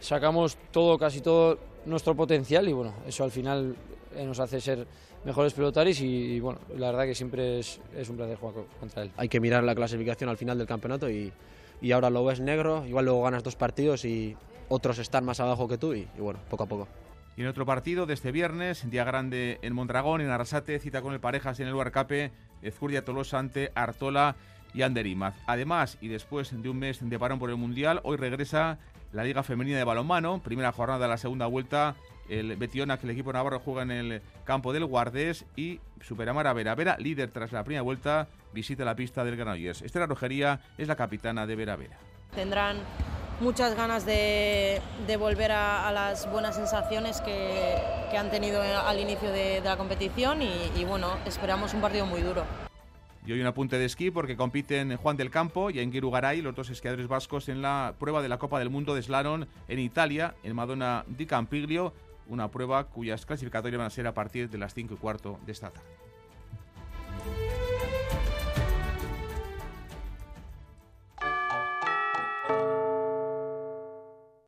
sacamos todo, casi todo nuestro potencial y bueno, eso al final eh, nos hace ser mejores pelotaris y, bueno, la verdad que siempre es, es, un placer jugar contra él. Hay que mirar la clasificación al final del campeonato y, y, ahora lo ves negro, igual luego ganas dos partidos y otros están más abajo que tú y, y bueno, poco a poco. Y en otro partido de este viernes, día grande en Mondragón, en Arrasate, cita con el Parejas en el Huarcape, Ezcurdia Tolosa ante Artola y Anderimaz. Además, y después de un mes de parón por el Mundial, hoy regresa la Liga Femenina de Balonmano, primera jornada de la segunda vuelta el Betiona, que el equipo navarro juega en el campo del Guardés y Superamara Vera. Vera, líder tras la primera vuelta, visita la pista del Granollers. Estela Rojería es la capitana de Vera Vera. Tendrán muchas ganas de, volver a, las buenas sensaciones que, han tenido al inicio de, la competición y, y bueno, esperamos un partido muy duro. Y hoy un apunte de esquí porque compiten Juan del Campo y Enguiru Garay, los dos esquiadores vascos, en la prueba de la Copa del Mundo de Slalom en Italia, en Madonna di Campiglio una prueba cuyas clasificatorias van a ser a partir de las 5 y cuarto de esta tarde.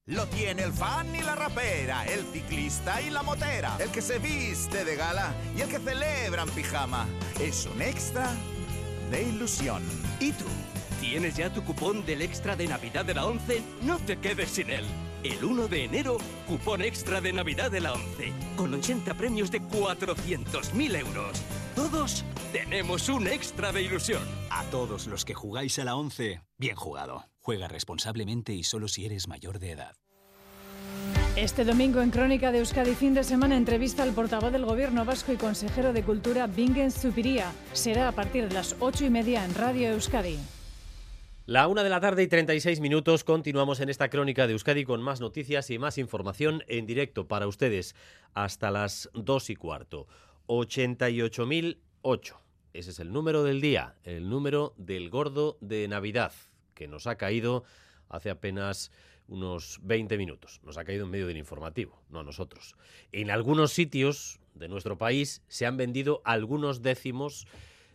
Lo tiene el fan y la rapera, el ciclista y la motera, el que se viste de gala y el que celebra en pijama. Es un extra de ilusión. ¿Y tú? ¿Tienes ya tu cupón del extra de Navidad de la 11? No te quedes sin él. El 1 de enero, cupón extra de Navidad de la 11, con 80 premios de 400.000 euros. Todos tenemos un extra de ilusión. A todos los que jugáis a la 11, bien jugado. Juega responsablemente y solo si eres mayor de edad. Este domingo en Crónica de Euskadi fin de semana entrevista al portavoz del Gobierno vasco y consejero de Cultura Bingen Zupiría. Será a partir de las 8 y media en Radio Euskadi. La una de la tarde y 36 minutos continuamos en esta crónica de Euskadi con más noticias y más información en directo para ustedes hasta las dos y cuarto. 88.008. Ese es el número del día, el número del gordo de Navidad, que nos ha caído hace apenas unos 20 minutos. Nos ha caído en medio del informativo, no a nosotros. En algunos sitios de nuestro país se han vendido algunos décimos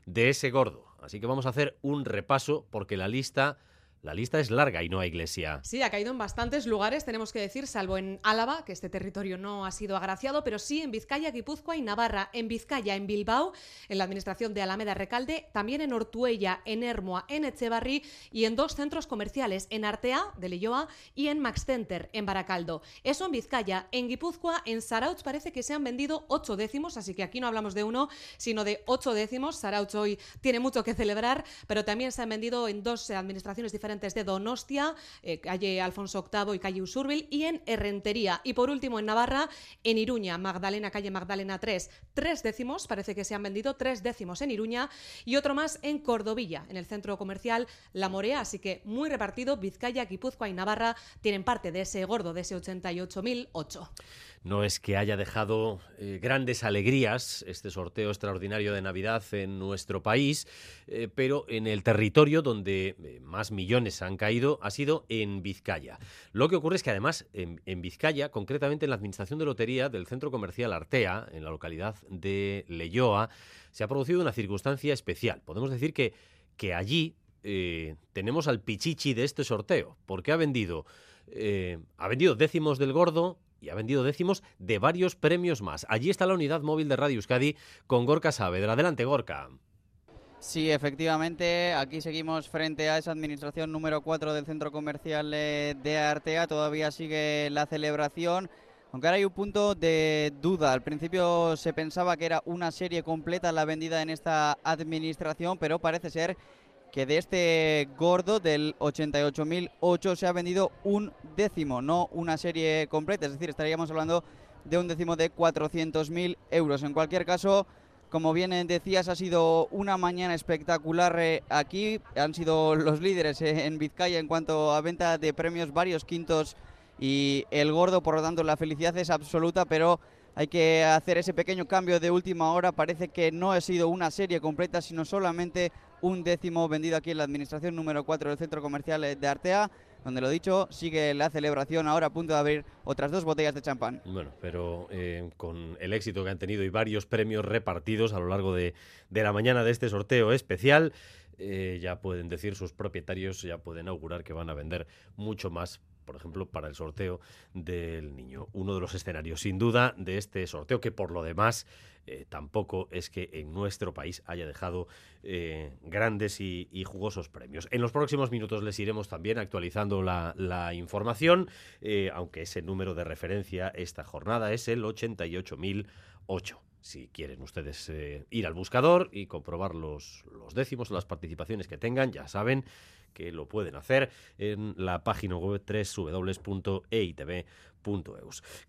de ese gordo. Así que vamos a hacer un repaso porque la lista la lista es larga y no hay iglesia. Sí, ha caído en bastantes lugares, tenemos que decir, salvo en Álava, que este territorio no ha sido agraciado, pero sí en Vizcaya, Guipúzcoa y Navarra, en Vizcaya, en Bilbao, en la administración de Alameda Recalde, también en Ortuella, en Hermoa, en Echevarri y en dos centros comerciales, en Artea, de Leyoa, y en Max Center, en Baracaldo. Eso en Vizcaya, en Guipúzcoa, en Sarautz parece que se han vendido ocho décimos, así que aquí no hablamos de uno, sino de ocho décimos. Sarautz hoy tiene mucho que celebrar, pero también se han vendido en dos administraciones diferentes de Donostia, eh, calle Alfonso VIII y calle Usurbil, y en Herrentería. Y por último, en Navarra, en Iruña, Magdalena, calle Magdalena 3, tres décimos, parece que se han vendido tres décimos en Iruña, y otro más en Cordovilla, en el centro comercial La Morea, así que muy repartido, Vizcaya, Guipúzcoa y Navarra tienen parte de ese gordo, de ese 88.008 no es que haya dejado eh, grandes alegrías este sorteo extraordinario de Navidad en nuestro país, eh, pero en el territorio donde eh, más millones han caído ha sido en Vizcaya. Lo que ocurre es que además en, Vizcaya, concretamente en la Administración de Lotería del Centro Comercial Artea, en la localidad de Leyoa, se ha producido una circunstancia especial. Podemos decir que, que allí tenemos al pichichi de este sorteo, porque ha vendido, ha vendido décimos del gordo y ha vendido décimos de varios premios más. Allí está la unidad móvil de Radio Euskadi con Gorka Saavedra. Adelante, Gorka. Sí, efectivamente, aquí seguimos frente a esa administración número 4 del centro comercial eh, de Artea. Todavía sigue la celebración. Aunque ahora hay un punto de duda. Al principio se pensaba que era una serie completa la vendida en esta administración, pero parece ser que de este gordo del 88.008 se ha vendido un décimo, no una serie completa. Es decir, estaríamos hablando de un décimo de 400.000 euros. En cualquier caso, como bien decías, ha sido una mañana espectacular eh, aquí. Han sido los líderes eh, en Vizcaya en cuanto a venta de premios, varios quintos y el gordo, por lo tanto la felicidad es absoluta, pero hay que hacer ese pequeño cambio de última hora. Parece que no ha sido una serie completa, sino solamente un décimo vendido aquí en la administración número 4 del centro comercial de Artea donde lo dicho, sigue la celebración ahora a punto de abrir otras dos botellas de champán. Bueno, pero eh, con el éxito que han tenido y varios premios repartidos a lo largo de, de la mañana de este sorteo especial, eh, ya pueden decir sus propietarios, ya pueden augurar que van a vender mucho más por ejemplo, para el sorteo del niño. Uno de los escenarios, sin duda, de este sorteo, que por lo demás eh, tampoco es que en nuestro país haya dejado eh, grandes y, jugosos premios. En los próximos minutos les iremos también actualizando la, información, eh, aunque ese número de referencia esta jornada es el 88.008 si quieren ustedes ir al buscador y comprobar los, los décimos, las participaciones que tengan, ya saben que lo pueden hacer en la página web www.eitv.eus.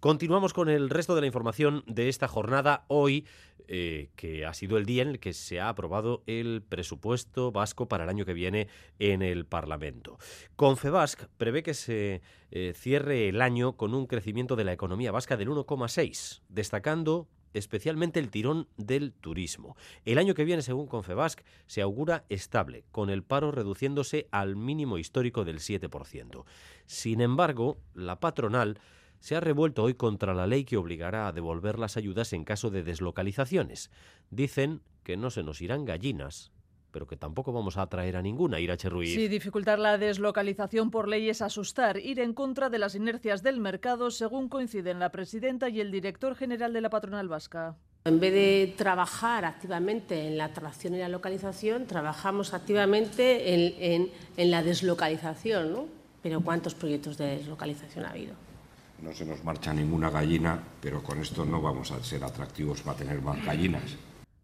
Continuamos con el resto de la información de esta jornada hoy, eh, que ha sido el día en el que se ha aprobado el presupuesto vasco para el año que viene en el Parlamento. Confebask prevé que se eh, cierre el año con un crecimiento de la economía vasca del 1,6, destacando especialmente el tirón del turismo. El año que viene, según Confebasc, se augura estable, con el paro reduciéndose al mínimo histórico del 7%. Sin embargo, la patronal se ha revuelto hoy contra la ley que obligará a devolver las ayudas en caso de deslocalizaciones. Dicen que no se nos irán gallinas pero que tampoco vamos a atraer a ninguna, Irache Ruiz. Sí, dificultar la deslocalización por ley es asustar, ir en contra de las inercias del mercado, según coinciden la presidenta y el director general de la patronal vasca. En vez de trabajar activamente en la atracción y la localización, trabajamos activamente en, en la deslocalización. ¿no? Pero ¿cuántos proyectos de deslocalización ha habido? No se nos marcha ninguna gallina, pero con esto no vamos a ser atractivos para tener más gallinas.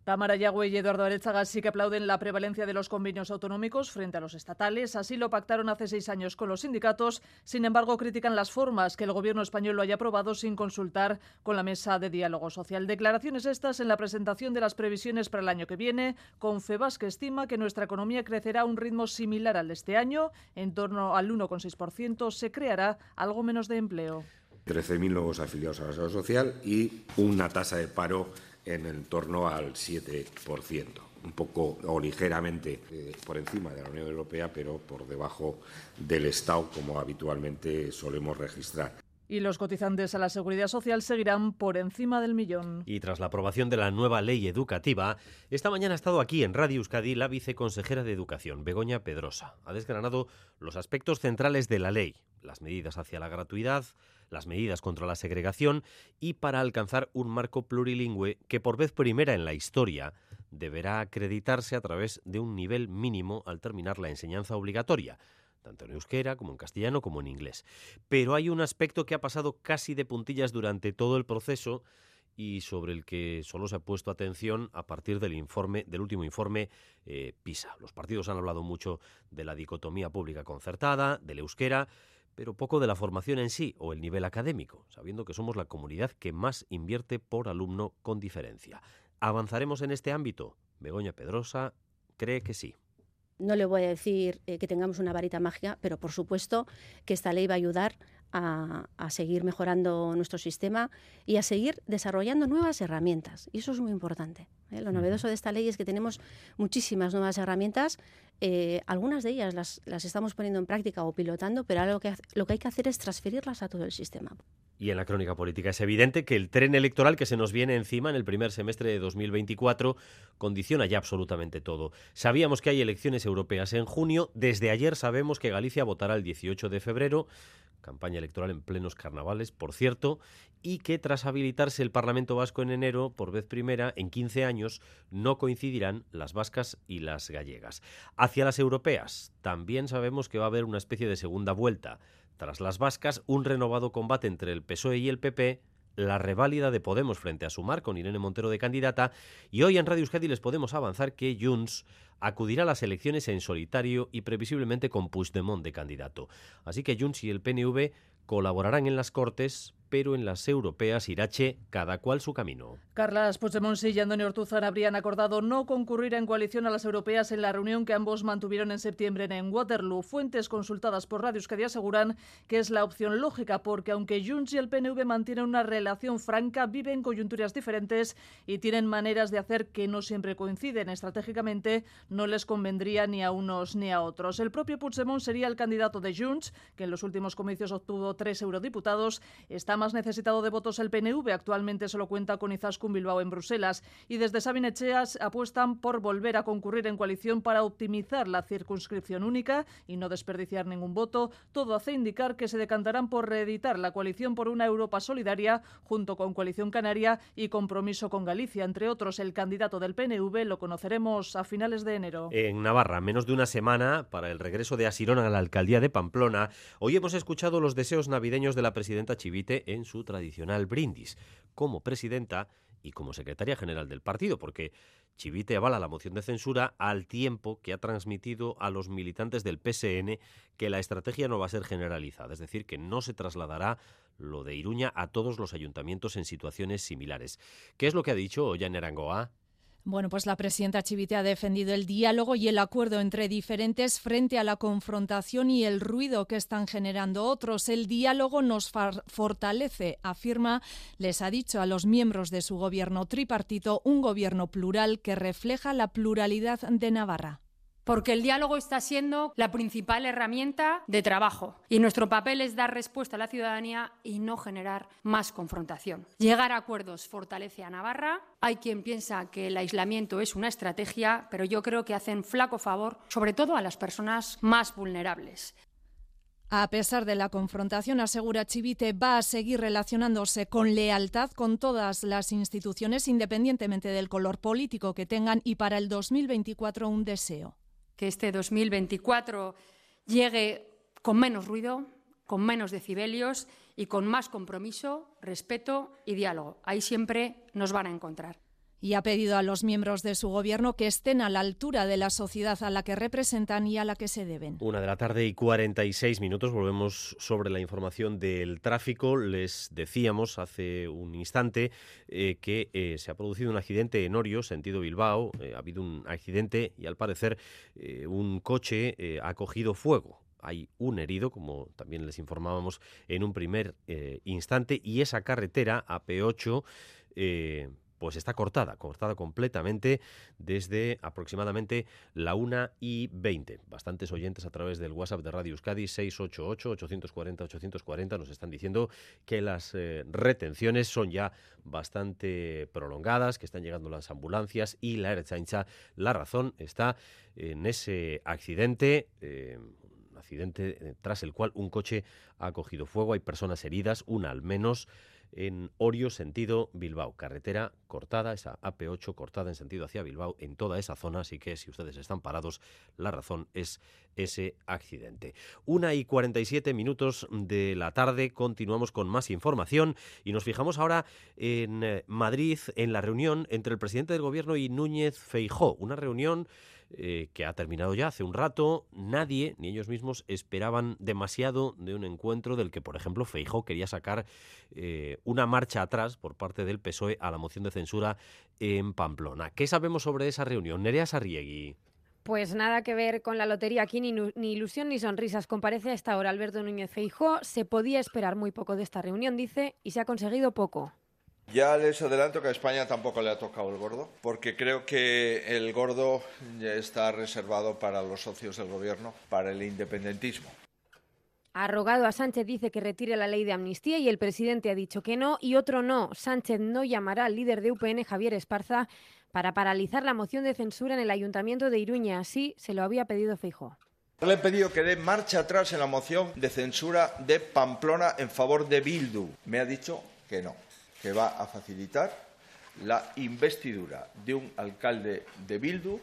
Tamara Yagüe y Eduardo Arechaga sí que aplauden la prevalencia de los convenios autonómicos frente a los estatales. Así lo pactaron hace seis años con los sindicatos. Sin embargo, critican las formas que el gobierno español lo haya aprobado sin consultar con la mesa de diálogo social. Declaraciones estas en la presentación de las previsiones para el año que viene. Con FEBAS que estima que nuestra economía crecerá a un ritmo similar al de este año, en torno al 1,6%. Se creará algo menos de empleo. 13.000 nuevos afiliados a la seguridad social y una tasa de paro en el torno al 7%, un poco o ligeramente eh, por encima de la Unión Europea, pero por debajo del Estado, como habitualmente solemos registrar. Y los cotizantes a la seguridad social seguirán por encima del millón. Y tras la aprobación de la nueva ley educativa, esta mañana ha estado aquí en Radio Euskadi la viceconsejera de Educación, Begoña Pedrosa. Ha desgranado los aspectos centrales de la ley, las medidas hacia la gratuidad, las medidas contra la segregación y para alcanzar un marco plurilingüe que por vez primera en la historia deberá acreditarse a través de un nivel mínimo al terminar la enseñanza obligatoria tanto en euskera como en castellano como en inglés. Pero hay un aspecto que ha pasado casi de puntillas durante todo el proceso y sobre el que solo se ha puesto atención a partir del informe, del último informe eh, PISA. Los partidos han hablado mucho de la dicotomía pública concertada, del euskera, pero poco de la formación en sí o el nivel académico, sabiendo que somos la comunidad que más invierte por alumno con diferencia. ¿Avanzaremos en este ámbito? Begoña Pedrosa cree que sí. No le voy a decir eh, que tengamos una varita mágica, pero por supuesto que esta ley va a ayudar a, seguir mejorando nuestro sistema y a seguir desarrollando nuevas herramientas. Y eso es muy importante. ¿eh? Lo novedoso de esta ley es que tenemos muchísimas nuevas herramientas eh, algunas de ellas las, las, estamos poniendo en práctica o pilotando, pero ahora lo que, lo que hay que hacer es transferirlas a todo el sistema. Y en la crónica política es evidente que el tren electoral que se nos viene encima en el primer semestre de 2024 condiciona ya absolutamente todo. Sabíamos que hay elecciones europeas en junio, desde ayer sabemos que Galicia votará el 18 de febrero, campaña electoral en plenos carnavales, por cierto, y que tras habilitarse el Parlamento Vasco en enero, por vez primera, en 15 años, no coincidirán las vascas y las gallegas. Hacia las europeas, también sabemos que va a haber una especie de segunda vuelta. Tras las vascas, un renovado combate entre el PSOE y el PP la reválida de Podemos frente a Sumar con Irene Montero de candidata y hoy en Radio Euskadi les podemos avanzar que Junts acudirá a las elecciones en solitario y previsiblemente con Puigdemont de candidato. Así que Junts y el PNV colaborarán en las Cortes pero en las europeas Irache, cada cual su camino. Carlas Puigdemont y Antonio Ortuzar habrían acordado no concurrir en coalición a las europeas en la reunión que ambos mantuvieron en septiembre en Waterloo. Fuentes consultadas por Radio Euskadi aseguran que es la opción lógica porque aunque Junts y el PNV mantienen una relación franca, viven coyunturas diferentes y tienen maneras de hacer que no siempre coinciden. Estratégicamente no les convendría ni a unos ni a otros. El propio Puigdemont sería el candidato de Junts, que en los últimos comicios obtuvo tres eurodiputados. Está más necesitado de votos el PNV. Actualmente solo cuenta con Izaskun Bilbao en Bruselas. Y desde Sabin Echeas apuestan por volver a concurrir en coalición para optimizar la circunscripción única y no desperdiciar ningún voto. Todo hace indicar que se decantarán por reeditar la coalición por una Europa solidaria junto con Coalición Canaria y Compromiso con Galicia. Entre otros, el candidato del PNV lo conoceremos a finales de enero. En Navarra, menos de una semana para el regreso de Asirón a la alcaldía de Pamplona, hoy hemos escuchado los deseos navideños de la presidenta Chivite en su tradicional brindis, como presidenta y como secretaria general del partido, porque Chivite avala la moción de censura al tiempo que ha transmitido a los militantes del PSN que la estrategia no va a ser generalizada, es decir, que no se trasladará lo de Iruña a todos los ayuntamientos en situaciones similares. ¿Qué es lo que ha dicho Ollán Erangoa? Bueno, pues la presidenta Chivite ha defendido el diálogo y el acuerdo entre diferentes frente a la confrontación y el ruido que están generando otros. El diálogo nos fortalece, afirma, les ha dicho a los miembros de su gobierno tripartito, un gobierno plural que refleja la pluralidad de Navarra porque el diálogo está siendo la principal herramienta de trabajo y nuestro papel es dar respuesta a la ciudadanía y no generar más confrontación. Llegar a acuerdos fortalece a Navarra. Hay quien piensa que el aislamiento es una estrategia, pero yo creo que hacen flaco favor, sobre todo a las personas más vulnerables. A pesar de la confrontación, asegura Chivite, va a seguir relacionándose con lealtad con todas las instituciones, independientemente del color político que tengan, y para el 2024 un deseo que este 2024 llegue con menos ruido, con menos decibelios y con más compromiso, respeto y diálogo. Ahí siempre nos van a encontrar y ha pedido a los miembros de su gobierno que estén a la altura de la sociedad a la que representan y a la que se deben. Una de la tarde y 46 minutos. Volvemos sobre la información del tráfico. Les decíamos hace un instante eh, que eh, se ha producido un accidente en Orio, sentido Bilbao. Eh, ha habido un accidente y al parecer un coche ha cogido fuego hay un herido, como también les informábamos en un primer instante, y esa carretera AP8 pues está cortada, cortada completamente desde aproximadamente la 1 y 20. Bastantes oyentes a través del WhatsApp de Radio Euskadi 688-840-840 nos están diciendo que las eh, retenciones son ya bastante prolongadas, que están llegando las ambulancias y la Erchaincha. La razón está en ese accidente. Eh, accidente eh, tras el cual un coche ha cogido fuego, hay personas heridas, una al menos en Orio, sentido Bilbao. Carretera cortada, esa AP8 cortada en sentido hacia Bilbao en toda esa zona, así que si ustedes están parados, la razón es ese accidente. Una y 47 minutos de la tarde, continuamos con más información y nos fijamos ahora en eh, Madrid, en la reunión entre el presidente del gobierno y Núñez Feijó, una reunión eh, que ha terminado ya hace un rato. Nadie, ni ellos mismos, esperaban demasiado de un encuentro del que, por ejemplo, Feijó quería sacar eh, una marcha atrás por parte del PSOE a la moción de censura en Pamplona. ¿Qué sabemos sobre esa reunión? Nerea Sarriegui. Pues nada que ver con la lotería aquí, ni, ni, ilusión ni sonrisas. Comparece a esta hora Alberto Núñez Feijó. Se podía esperar muy poco de esta reunión, dice, y se ha conseguido poco. Ya les adelanto que a España tampoco le ha tocado el gordo, porque creo que el gordo ya está reservado para los socios del gobierno, para el independentismo. Ha rogado a Sánchez, dice que retire la ley de amnistía y el presidente ha dicho que no y otro no. Sánchez no llamará al líder de UPN, Javier Esparza, para paralizar la moción de censura en el ayuntamiento de Iruña. Así se lo había pedido Fijo. Le he pedido que dé marcha atrás en la moción de censura de Pamplona en favor de Bildu. Me ha dicho que no, que va a facilitar la investidura de un alcalde de Bildu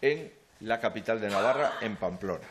en la capital de Navarra, en Pamplona.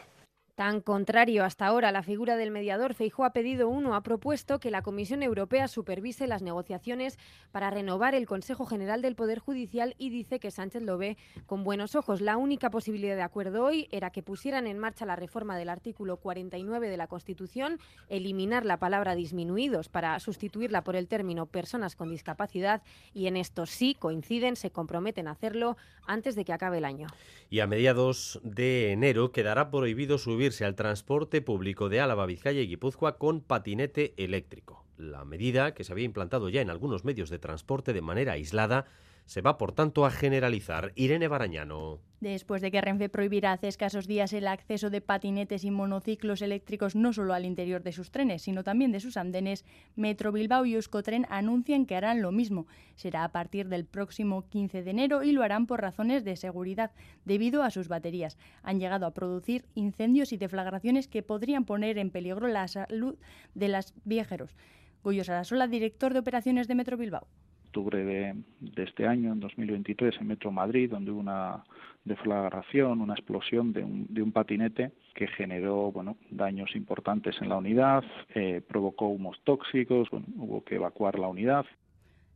Tan contrario hasta ahora a la figura del mediador, Feijó ha pedido uno, ha propuesto que la Comisión Europea supervise las negociaciones para renovar el Consejo General del Poder Judicial y dice que Sánchez lo ve con buenos ojos. La única posibilidad de acuerdo hoy era que pusieran en marcha la reforma del artículo 49 de la Constitución, eliminar la palabra disminuidos para sustituirla por el término personas con discapacidad y en esto sí coinciden, se comprometen a hacerlo antes de que acabe el año. Y a mediados de enero quedará prohibido subir al transporte público de Álava, Vizcaya y Guipúzcoa con patinete eléctrico. La medida, que se había implantado ya en algunos medios de transporte de manera aislada, se va, por tanto, a generalizar. Irene Barañano. Después de que Renfe prohibirá hace escasos días el acceso de patinetes y monociclos eléctricos no solo al interior de sus trenes, sino también de sus andenes, Metro Bilbao y Euskotren anuncian que harán lo mismo. Será a partir del próximo 15 de enero y lo harán por razones de seguridad, debido a sus baterías. Han llegado a producir incendios y deflagraciones que podrían poner en peligro la salud de los viajeros. Goyo Sarasola, director de operaciones de Metro Bilbao octubre de, este año, en 2023, en Metro Madrid, donde hubo una deflagración, una explosión de un, de un patinete que generó bueno, daños importantes en la unidad, eh, provocó humos tóxicos, hubo que evacuar la unidad.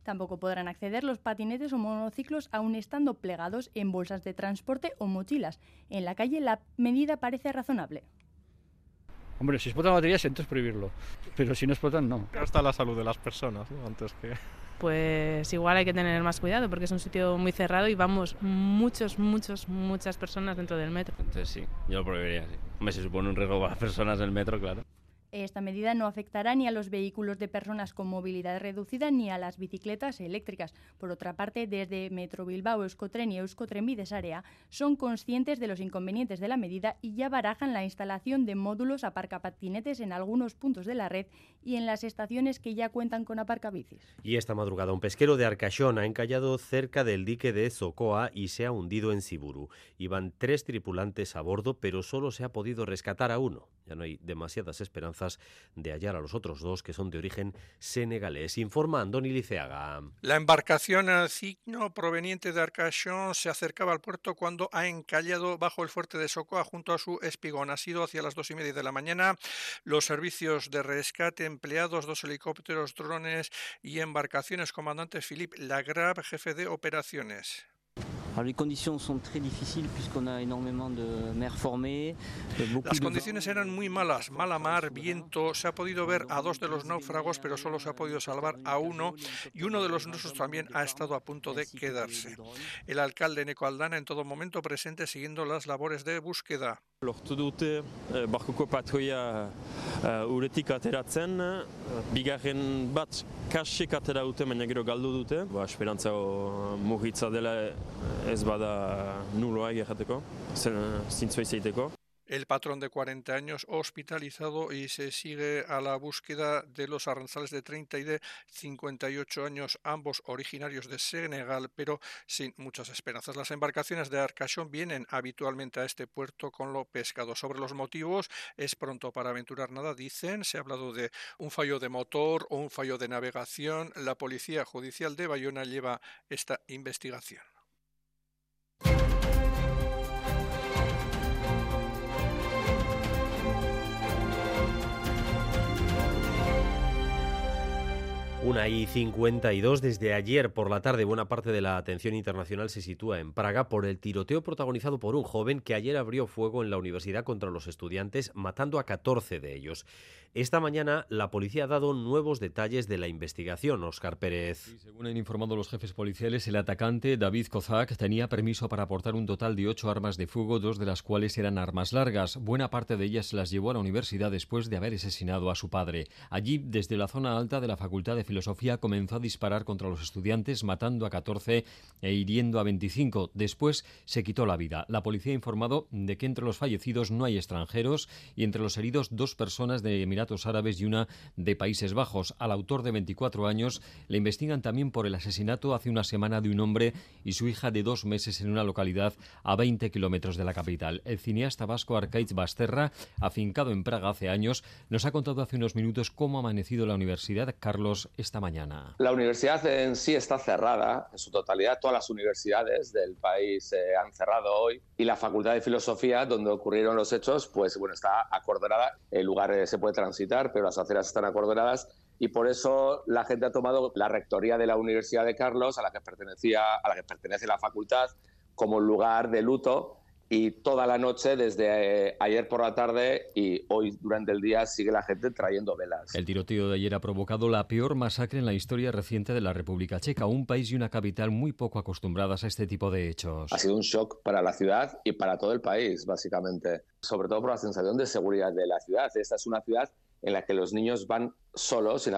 Tampoco podrán acceder los patinetes o monociclos aún estando plegados en bolsas de transporte o mochilas. En la calle la medida parece razonable. Hombre, si explotan baterías, entonces prohibirlo. Pero si no explotan, no. Hasta la salud de las personas, ¿no? Antes que pues igual hay que tener más cuidado porque es un sitio muy cerrado y vamos muchos, muchos, muchas personas dentro del metro. Entonces sí, yo lo prohibiría, sí. Me se supone un riesgo para las personas del metro, claro. Esta medida no afectará ni a los vehículos de personas con movilidad reducida ni a las bicicletas eléctricas. Por otra parte, desde Metro Bilbao, Euskotren y Euskotren Bidesarea son conscientes de los inconvenientes de la medida y ya barajan la instalación de módulos aparcapatinetes en algunos puntos de la red y en las estaciones que ya cuentan con aparcabicis. Y esta madrugada un pesquero de Arcachón ha encallado cerca del dique de Zocoa y se ha hundido en Siburu. Iban tres tripulantes a bordo, pero solo se ha podido rescatar a uno. Ya no hay demasiadas esperanzas de hallar a los otros dos que son de origen senegalés. Informa Andoni Liceaga. La embarcación Cigno proveniente de Arcachon se acercaba al puerto cuando ha encallado bajo el fuerte de Socoa junto a su espigón. Ha sido hacia las dos y media de la mañana. Los servicios de rescate empleados, dos helicópteros, drones y embarcaciones. Comandante Philippe Lagrave, jefe de operaciones. Les conditions sont très difficiles puisqu'on a énormément de mer formée. Las condiciones eran muy malas, mala mar, viento. Se ha podido ver a dos de los náufragos, pero solo se ha podido salvar a uno y uno de los nuestros también ha estado a punto de quedarse. El alcalde Neko Aldana en todo momento presente siguiendo las labores de búsqueda. Lortu dute barkoko patroia uretik ateratzen, bigarren bat kasik atera dute, baina gero galdu dute. Ba, esperantza mugitza dela ez bada nuloa egiateko, zintzua izaiteko. El patrón de 40 años hospitalizado y se sigue a la búsqueda de los arranzales de 30 y de 58 años, ambos originarios de Senegal, pero sin muchas esperanzas. Las embarcaciones de Arcachon vienen habitualmente a este puerto con lo pescado. Sobre los motivos, es pronto para aventurar nada, dicen. Se ha hablado de un fallo de motor o un fallo de navegación. La Policía Judicial de Bayona lleva esta investigación. Una y 52 desde ayer por la tarde. Buena parte de la atención internacional se sitúa en Praga por el tiroteo protagonizado por un joven que ayer abrió fuego en la universidad contra los estudiantes, matando a 14 de ellos. Esta mañana la policía ha dado nuevos detalles de la investigación, Óscar Pérez. según han informado los jefes policiales, el atacante David Kozak tenía permiso para aportar un total de ocho armas de fuego, dos de las cuales eran armas largas. Buena parte de ellas las llevó a la universidad después de haber asesinado a su padre. Allí, desde la zona alta de la Facultad de Filosofía, comenzó a disparar contra los estudiantes, matando a 14 e hiriendo a 25. Después se quitó la vida. La policía ha informado de que entre los fallecidos no hay extranjeros y entre los heridos dos personas de Emiratos Árabes y una de Países Bajos. Al autor de 24 años le investigan también por el asesinato hace una semana de un hombre y su hija de dos meses en una localidad a 20 kilómetros de la capital. El cineasta vasco Arcaiz Basterra, afincado en Praga hace años, nos ha contado hace unos minutos cómo ha amanecido la universidad Carlos esta mañana. La universidad en sí está cerrada, en su totalidad. Todas las universidades del país se han cerrado hoy y la Facultad de Filosofía, donde ocurrieron los hechos, pues bueno, está acordonada. El lugar eh, se puede transitar, pero las aceras están acordonadas y por eso la gente ha tomado la rectoría de la Universidad de Carlos, a la que pertenecía, a la que pertenece la facultad, como lugar de luto y toda la noche, desde eh, ayer por la tarde y hoy durante el día, sigue la gente trayendo velas. El tiroteo de ayer ha provocado la peor masacre en la historia reciente de la República Checa, un país y una capital muy poco acostumbradas a este tipo de hechos. Ha sido un shock para la ciudad y para todo el país, básicamente, sobre todo por la sensación de seguridad de la ciudad. Esta es una ciudad en la que los niños van solos, sin,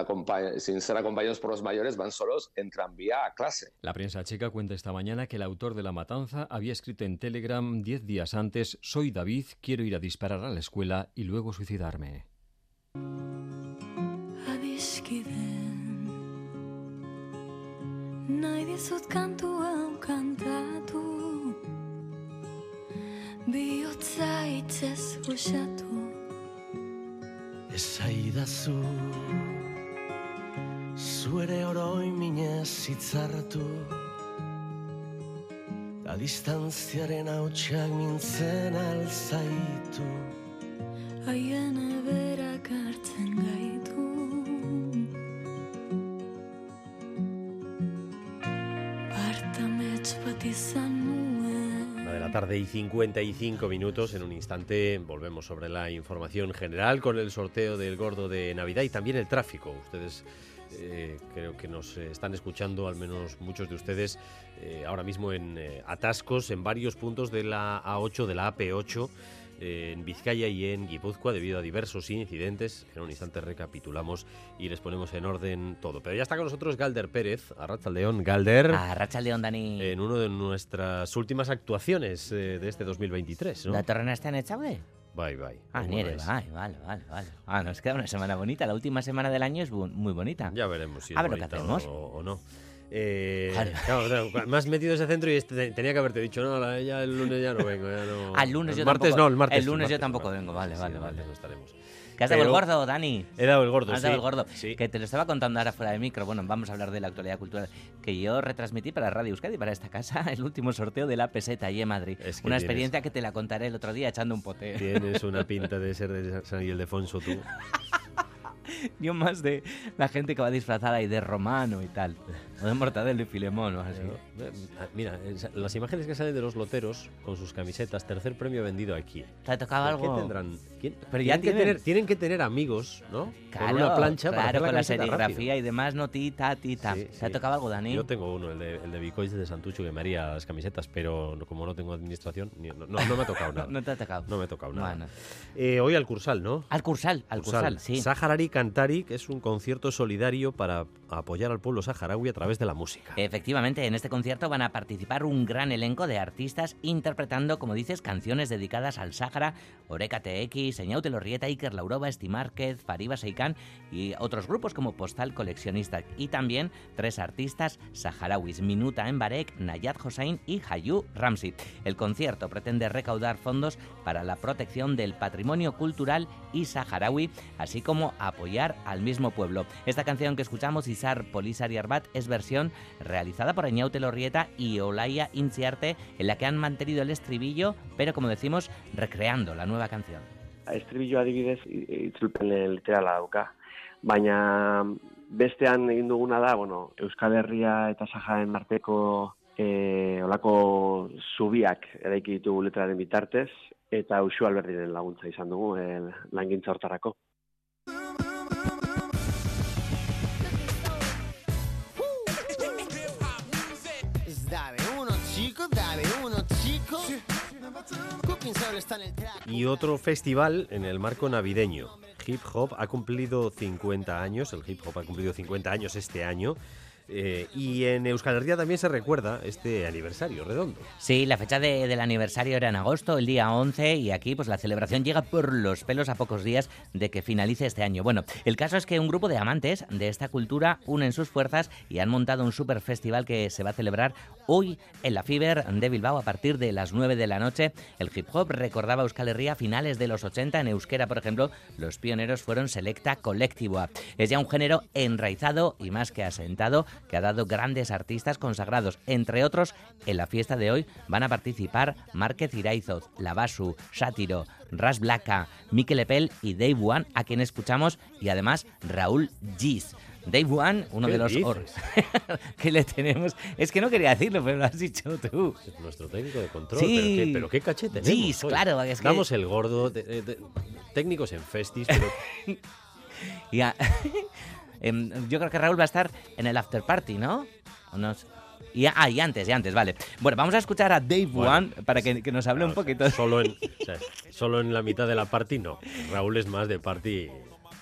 sin, ser acompañados por los mayores, van solos en tranvía a clase. La prensa checa cuenta esta mañana que el autor de la matanza había escrito en Telegram diez días antes, soy David, quiero ir a disparar a la escuela y luego suicidarme. Esaidazu Zuere oroi minez hitzartu Da distantziaren hautsak mintzen alzaitu Haien eberak hartzen gaitu tarde y 55 minutos. En un instante volvemos sobre la información general con el sorteo del gordo de Navidad y también el tráfico. Ustedes eh, creo que nos están escuchando, al menos muchos de ustedes, eh, ahora mismo en eh, atascos en varios puntos de la A8, de la AP8 en Vizcaya y en Guipúzcoa debido a diversos incidentes. En un instante recapitulamos y les ponemos en orden todo. Pero ya está con nosotros Galder Pérez, a León. Galder. A León, Dani. En una de nuestras últimas actuaciones eh, de este 2023. ¿no? ¿La torrena está en Echaude? Bye, bye. Ah, nieve, vale, vale, vale, vale. Ah, nos queda una semana bonita. La última semana del año es muy bonita. Ya veremos si es bonita o no. Eh, claro, más metido ese centro y este, tenía que haberte dicho, no, ya el lunes ya no vengo. Ya no. [laughs] Al lunes el yo martes tampoco, no, el martes. El lunes yo tampoco vengo, vale, vale, vale. estaremos. ¿Qué has dado el gordo, Dani? He dado el gordo, Has sí. dado el gordo. Que te lo estaba contando ahora fuera de micro. Bueno, vamos a hablar de la actualidad cultural. Que yo retransmití para Radio Euskadi, para esta casa, [laughs] el último sorteo de la peseta allí en Madrid. una experiencia que te la contaré el otro día echando un pote. Tienes una [laughs] pinta de ser de San Ildefonso tú. Yo más de la gente que va disfrazada y de romano y tal. O de Mortadelo y Filemón o así. Mira, las imágenes que salen de los loteros con sus camisetas, tercer premio vendido aquí. ¿Te ha tocado algo? ¿Qué tendrán? Pero ya tienen, que tener, tienen que tener amigos, ¿no? Claro, con una plancha claro, para con la, serigrafía y demás, no tita. Sí, ¿Te sí. ha tocado algo, Dani? Yo tengo uno, el de, el de Bicois de Santucho, que me haría las camisetas, pero como no tengo administración, ni- no, no, no me ha tocado nada. [laughs] no te ha tocado. No me ha tocado nada. Bueno. Eh, hoy al Cursal, ¿no? Al Cursal, al Cursal, sí. Saharari Cantari, que es un concierto solidario para apoyar al pueblo saharaui a través de la música. Efectivamente, en este concierto van a participar un gran elenco de artistas interpretando, como dices, canciones dedicadas al Sáhara, Oreca TX, Eñaute Lorrieta, Iker Lauroba, Esti Márquez, Fariba Seikan y otros grupos como Postal Coleccionista. Y también tres artistas saharauis, Minuta Embarek, Nayat Hossein y Hayu Ramsi. El concierto pretende recaudar fondos para la protección del patrimonio cultural y saharaui, así como apoyar al mismo pueblo. Esta canción que escuchamos, Isar Polisar y Arbat, es versión realizada por Eñaute Lorrieta y Olaya Inciarte, en la que han mantenido el estribillo, pero como decimos, recreando la nueva canción. estribillo adibidez itzulpen literala dauka. Baina bestean egin duguna da, bueno, Euskal Herria eta Saharen arteko e, olako zubiak eraiki ditugu letraren bitartez, eta Uxu Alberdiren laguntza izan dugu e, langintza hortarako. Y otro festival en el marco navideño. Hip Hop ha cumplido 50 años, el hip hop ha cumplido 50 años este año. Eh, y en Euskal Herria también se recuerda este aniversario redondo. Sí, la fecha del aniversario era en agosto, el día 11, y aquí pues la celebración llega por los pelos a pocos días de que finalice este año. Bueno, el caso es que un grupo de amantes de esta cultura unen sus fuerzas y han montado un super festival que se va a celebrar hoy en la Fiber de Bilbao a partir de las 9 de la noche. El hip hop recordaba Euskal Herria a finales de los 80. En euskera, por ejemplo, los pioneros fueron Selecta Colectivo. Es ya un género enraizado y más que asentado que ha dado grandes artistas consagrados. Entre otros, en la fiesta de hoy van a participar Márquez Iraizoz, Lavasu, Sátiro, Ras Blaka, Mikel Epel y Dave One, a quien escuchamos, y además Raúl Gis. Dave One, uno de los oros [laughs] que le tenemos. Es que no quería decirlo, pero lo has dicho tú. Es nuestro técnico de control. Sí. Pero, qué, pero qué caché tenemos. Gis, claro. Es Damos el gordo, técnicos en festis, pero... [laughs] ya. [laughs] Em, yo creo que Raúl va a estar en el after party, ¿no? Y, ah, y antes, y antes, vale. Bueno, vamos a escuchar a Dave One para que, nos hable un poquito. Solo en, solo en la mitad de la party, no. Raúl es más de party.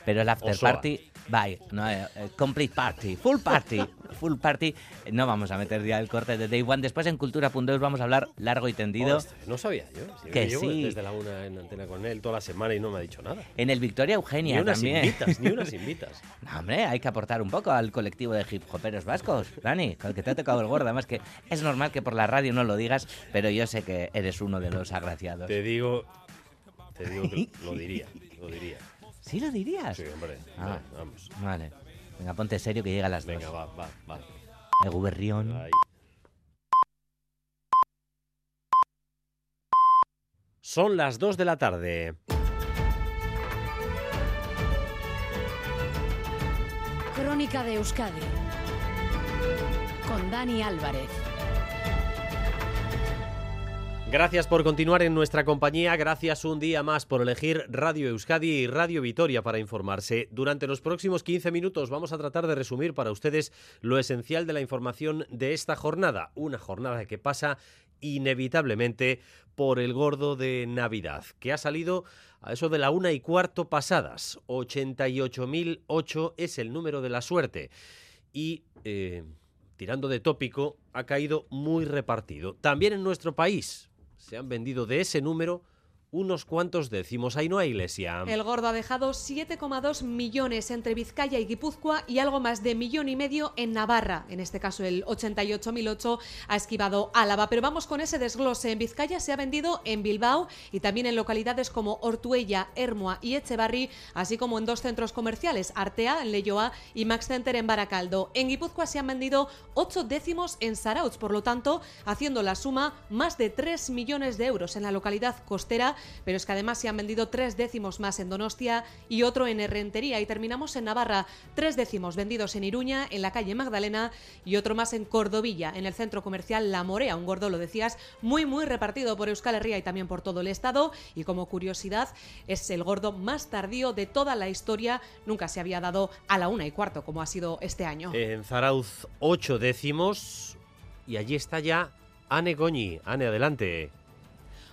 Pero el after party Bye, no, eh, eh, complete party, full party, full party. No vamos a meter ya el corte de Day One. Después en Cultura.eus vamos a hablar largo y tendido. no sabía yo. que sí. Desde la una en antena con él toda la semana y no me ha dicho nada. En el Victoria Eugenia ni unas también. Invitas, ni unas [laughs] invitas. no, hombre, hay que aportar un poco al colectivo de hip hoperos vascos, Dani, con el que te ha tocado el gordo. Además que es normal que por la radio no lo digas, pero yo sé que eres uno de los agraciados. Te digo, te digo que lo diría, lo diría. ¿Sí lo dirías? Sí, hombre. Ah, vamos. Vale. Venga, ponte serio que llega a las Venga, va, va, va. El guberrión. Son las 2 de la tarde. Crónica de Euskadi. Con Dani Álvarez. Gracias por continuar en nuestra compañía, gracias un día más por elegir Radio Euskadi y Radio Vitoria para informarse. Durante los próximos 15 minutos vamos a tratar de resumir para ustedes lo esencial de la información de esta jornada, una jornada que pasa inevitablemente por el gordo de Navidad, que ha salido a eso de la una y cuarto pasadas. 88.008 es el número de la suerte y... Eh, tirando de tópico, ha caído muy repartido. También en nuestro país, se han vendido de ese número unos cuantos décimos. Ahí no hay iglesia. El gordo ha dejado 7,2 millones entre Vizcaya y Guipúzcoa y algo más de millón y medio en Navarra. En este caso, el 88.008 ha esquivado Álava. Pero vamos con ese desglose. En Vizcaya se ha vendido en Bilbao y también en localidades como Ortuella, Hermoa y Echevarri, así como en dos centros comerciales, Artea en Leyoa y Max Center en Baracaldo. En Guipúzcoa se han vendido 8 décimos en Sarauz, por lo tanto, haciendo la suma más de 3 millones de euros en la localidad costera pero es que además se han vendido tres décimos más en Donostia y otro en Herrentería. Y terminamos en Navarra, tres décimos vendidos en Iruña, en la calle Magdalena y otro más en Cordovilla, en el centro comercial La Morea. Un gordo, lo decías, muy, muy repartido por Euskal Herria y también por todo el Estado. Y como curiosidad, es el gordo más tardío de toda la historia. Nunca se había dado a la una y cuarto, como ha sido este año. En Zarauz, ocho décimos. Y allí está ya Ane Goñi. Ane, adelante.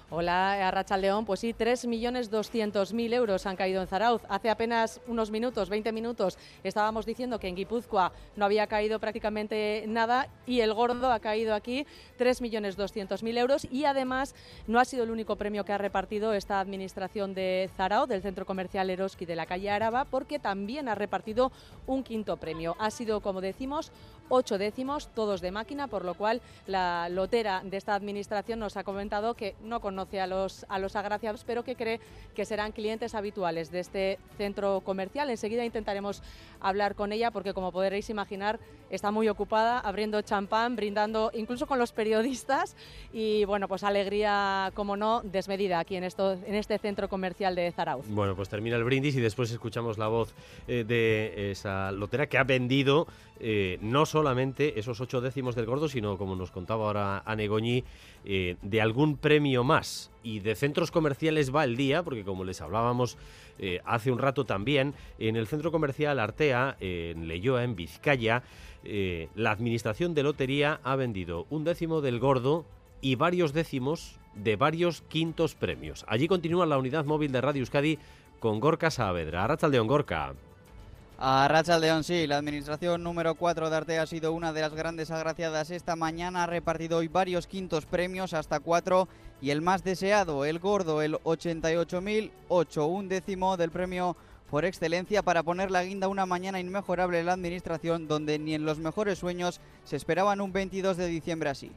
Hola, Arracha León. Pues sí, 3.200.000 euros han caído en Zarauz. Hace apenas unos minutos, 20 minutos, estábamos diciendo que en Guipúzcoa no había caído prácticamente nada y el gordo ha caído aquí 3.200.000 euros y además no ha sido el único premio que ha repartido esta administración de Zarauz, del centro comercial Eroski de la calle Araba, porque también ha repartido un quinto premio. Ha sido, como decimos, ocho décimos, todos de máquina, por lo cual la lotera de esta administración nos ha comentado que no conoce a los, a los agraciados, pero que cree que serán clientes habituales de este centro comercial. Enseguida intentaremos hablar con ella porque, como podréis imaginar, está muy ocupada abriendo champán, brindando incluso con los periodistas y, bueno, pues alegría, como no, desmedida aquí en, esto, en este centro comercial de Zarauz. Bueno, pues termina el brindis y después escuchamos la voz eh, de esa lotera que ha vendido eh, no solamente esos ocho décimos del gordo, sino, como nos contaba ahora Anegoñi, eh, de algún premio más. Y de centros comerciales va el día, porque como les hablábamos eh, hace un rato también, en el centro comercial Artea, en Leyoa, en Vizcaya, la administración de lotería ha vendido un décimo del gordo y varios décimos de varios quintos premios. Allí continúa la unidad móvil de Radio Euskadi con Gorka Saavedra. Arrachaldeón, Gorka. A Racha León, sí, la administración número 4 de Arte ha sido una de las grandes agraciadas esta mañana. Ha repartido hoy varios quintos premios, hasta cuatro, y el más deseado, el gordo, el 88.008, un décimo del premio por excelencia para poner la guinda una mañana inmejorable en la administración, donde ni en los mejores sueños se esperaban un 22 de diciembre así.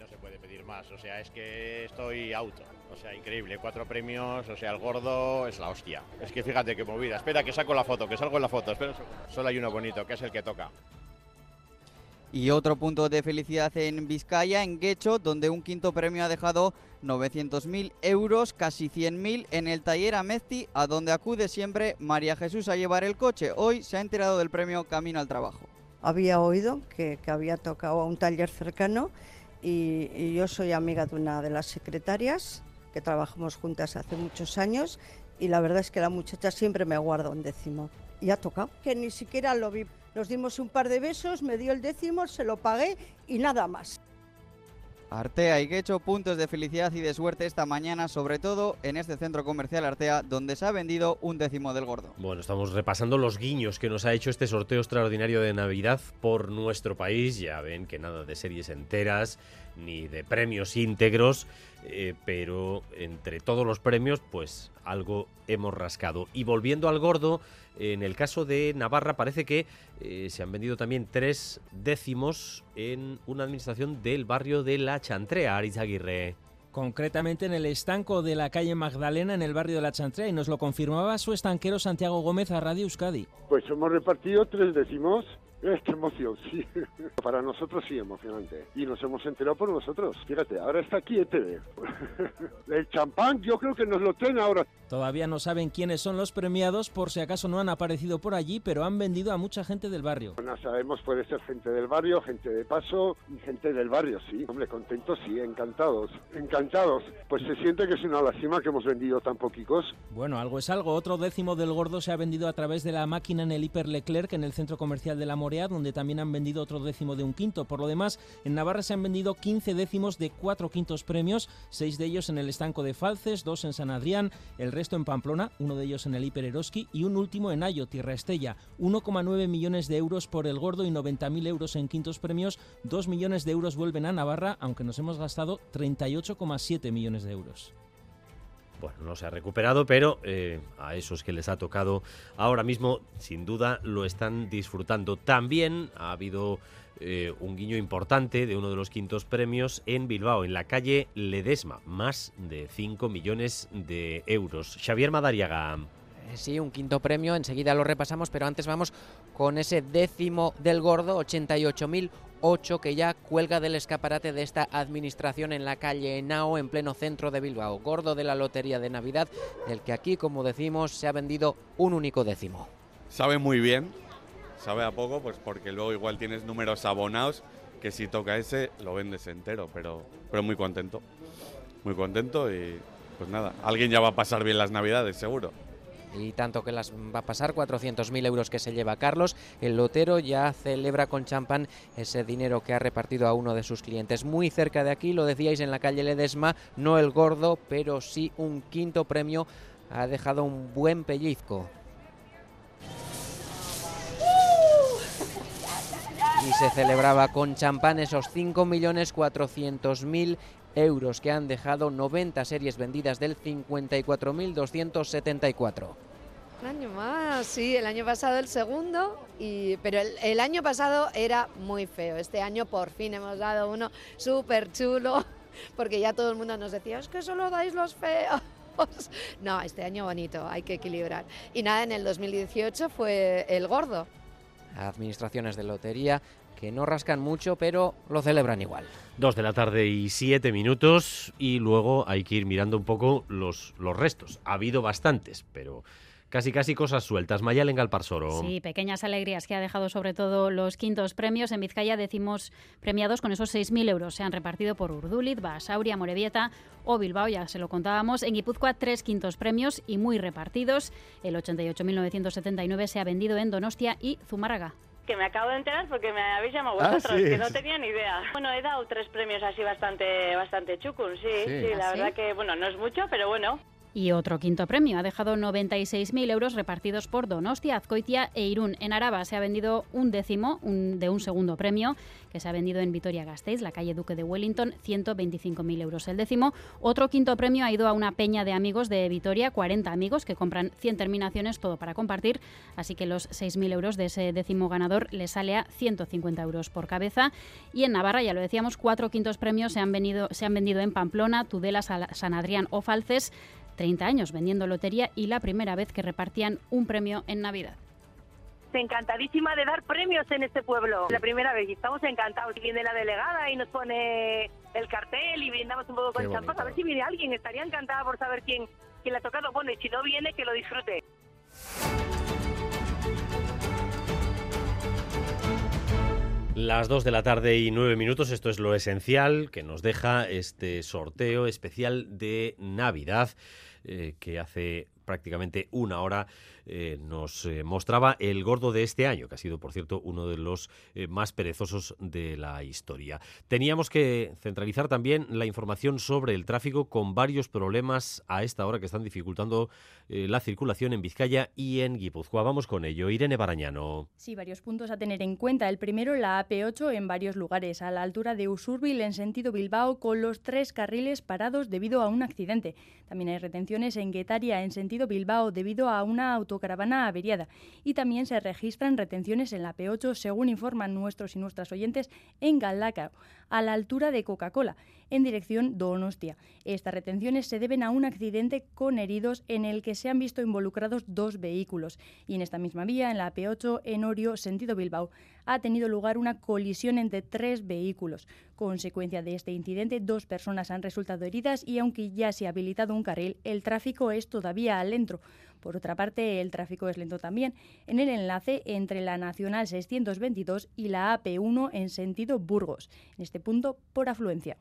No se puede pedir más, o sea, es que estoy auto. O sea, increíble, cuatro premios, o sea, el gordo es la hostia. Es que fíjate qué movida. Espera que saco la foto, que salgo en la foto. Espera, solo hay uno bonito, que es el que toca. Y otro punto de felicidad en Vizcaya, en Guecho, donde un quinto premio ha dejado 900.000 euros, casi 100.000 en el taller Amezti, a donde acude siempre María Jesús a llevar el coche. Hoy se ha enterado del premio Camino al Trabajo. Había oído que, que había tocado a un taller cercano y, y yo soy amiga de una de las secretarias que trabajamos juntas hace muchos años y la verdad es que la muchacha siempre me guarda un décimo. Y ha tocado, que ni siquiera lo vi. Nos dimos un par de besos, me dio el décimo, se lo pagué y nada más. Artea y hecho puntos de felicidad y de suerte esta mañana, sobre todo en este centro comercial Artea, donde se ha vendido un décimo del gordo. Bueno, estamos repasando los guiños que nos ha hecho este sorteo extraordinario de Navidad por nuestro país. Ya ven que nada de series enteras ni de premios íntegros, eh, pero entre todos los premios, pues algo hemos rascado. Y volviendo al gordo, en el caso de Navarra parece que eh, se han vendido también tres décimos en una administración del barrio de La Chantrea, Aris Aguirre concretamente en el estanco de la calle Magdalena en el barrio de La Chantrea y nos lo confirmaba su estanquero Santiago Gómez a Radio Euskadi. Pues hemos repartido tres décimos [laughs] esta emoción, sí. [laughs] Para nosotros sí, emocionante. Y nos hemos enterado por nosotros. Fíjate, ahora está aquí ETV. [laughs] El champán yo creo que nos lo traen ahora. Todavía no saben quiénes son los premiados por si acaso no han aparecido por allí, pero han vendido a mucha gente del barrio. No sabemos, puede ser gente del barrio, gente de paso y gente del barrio, sí. Hombre, contentos, sí, encantados. Encantados. Pues se siente que es una lástima que hemos vendido tan poquicos. Bueno, algo es algo. Otro décimo del gordo se ha vendido a través de la máquina en el Hiper Leclerc en el centro comercial de la Morea, donde también han vendido otro décimo de un quinto. Por lo demás, en Navarra se han vendido 15 décimos de cuatro quintos premios, seis de ellos en el estanco de Falces, dos en San Adrián, el resto en Pamplona, uno de ellos en el Hiper Eroski y un último en Ayo, Tierra Estella. 1,9 millones de euros por el gordo y 90.000 euros en quintos premios. 2 millones de euros vuelven a Navarra, aunque nos hemos gastado 38,7 millones de euros. Bueno, no se ha recuperado, pero eh, a esos que les ha tocado ahora mismo, sin duda, lo están disfrutando. También ha habido eh, un guiño importante de uno de los quintos premios en Bilbao, en la calle Ledesma, más de 5 millones de euros. Xavier Madariaga. Eh, sí, un quinto premio, enseguida lo repasamos, pero antes vamos con ese décimo del gordo, 88.000 8 que ya cuelga del escaparate de esta administración en la calle Nao, en pleno centro de Bilbao. Gordo de la Lotería de Navidad, del que aquí, como decimos, se ha vendido un único décimo. Sabe muy bien, sabe a poco, pues porque luego igual tienes números abonados que si toca ese lo vendes entero, pero, pero muy contento. Muy contento y pues nada, alguien ya va a pasar bien las Navidades, seguro y tanto que las va a pasar, 400.000 euros que se lleva Carlos. El lotero ya celebra con champán ese dinero que ha repartido a uno de sus clientes. Muy cerca de aquí, lo decíais en la calle Ledesma, no el gordo, pero sí un quinto premio. Ha dejado un buen pellizco. y se celebraba con champán esos 5.400.000 euros que han dejado 90 series vendidas del 54.274. Un año más, sí, el año pasado el segundo, y, pero el, año pasado era muy feo. Este año por fin hemos dado uno súper chulo, [laughs] porque ya todo el mundo nos decía, es que solo dais los feos. [laughs] No, este año bonito, hay que equilibrar. Y nada, en el 2018 fue el gordo. Administraciones de lotería que no rascan mucho, pero lo celebran igual. Dos de la tarde y siete minutos y luego hay que ir mirando un poco los, los restos. Ha habido bastantes, pero casi casi cosas sueltas. Mayal en Galparsoro. Sí, pequeñas alegrías que ha dejado sobre todo los quintos premios. En Vizcaya decimos premiados con esos 6.000 euros. Se han repartido por Urduliz, Basauria, Morevieta o Bilbao, ya se lo contábamos. En Guipúzcoa, tres quintos premios y muy repartidos. El 88.979 se ha vendido en Donostia y Zumárraga que me acabo de enterar porque me habéis llamado ah, vosotros, que no tenía ni idea. Bueno, he dado tres premios así bastante bastante chucos, sí, sí, la verdad que, bueno, no es mucho, pero bueno. Y otro quinto premio ha dejado 96.000 euros repartidos por Donostia, Azcoitia e Irún. En Araba se ha vendido un décimo de un segundo premio que se ha vendido en Vitoria-Gasteiz, la calle Duque de Wellington, 125.000 euros el décimo. Otro quinto premio ha ido a una peña de amigos de Vitoria, 40 amigos que compran 100 terminaciones, todo para compartir. Así que los 6.000 euros de ese décimo ganador le sale a 150 euros por cabeza. Y en Navarra, ya lo decíamos, cuatro quintos premios se han, venido, se han vendido en Pamplona, Tudela, San Adrián o Falces. 30 años vendiendo lotería y la primera vez que repartían un premio en Navidad encantadísima de dar premios en este pueblo. La primera vez y estamos encantados. Viene la delegada y nos pone el cartel y brindamos un poco con champán. A ver si viene alguien. Estaría encantada por saber quién, quién le ha tocado. Bueno, y si no viene, que lo disfrute. Las 2 de la tarde y 9 minutos, esto es lo esencial que nos deja este sorteo especial de Navidad eh, que hace prácticamente una hora eh, nos eh, mostraba el gordo de este año, que ha sido, por cierto, uno de los eh, más perezosos de la historia. Teníamos que centralizar también la información sobre el tráfico con varios problemas a esta hora que están dificultando la circulación en Vizcaya y en Guipúzcoa. Vamos con ello. Irene Barañano. Sí, varios puntos a tener en cuenta. El primero, la AP8 en varios lugares, a la altura de Usurbil en sentido Bilbao, con los tres carriles parados debido a un accidente. También hay retenciones en Guetaria en sentido Bilbao debido a una auto caravana averiada. Y también se registran retenciones en la P8, según informan nuestros y nuestras oyentes, en Galdacao, a la altura de Coca-Cola, en dirección Donostia. Estas retenciones se deben a un accidente con heridos en el que se han visto involucrados dos vehículos. Y en esta misma vía, en la P8, en Orio, sentido Bilbao, ha tenido lugar una colisión entre tres vehículos. Consecuencia de este incidente, dos personas han resultado heridas y aunque ya se ha habilitado un carril, el tráfico es todavía lento. Por otra parte, el tráfico es lento también en el enlace entre la Nacional 622 y la AP1 en sentido Burgos, en este punto por afluencia.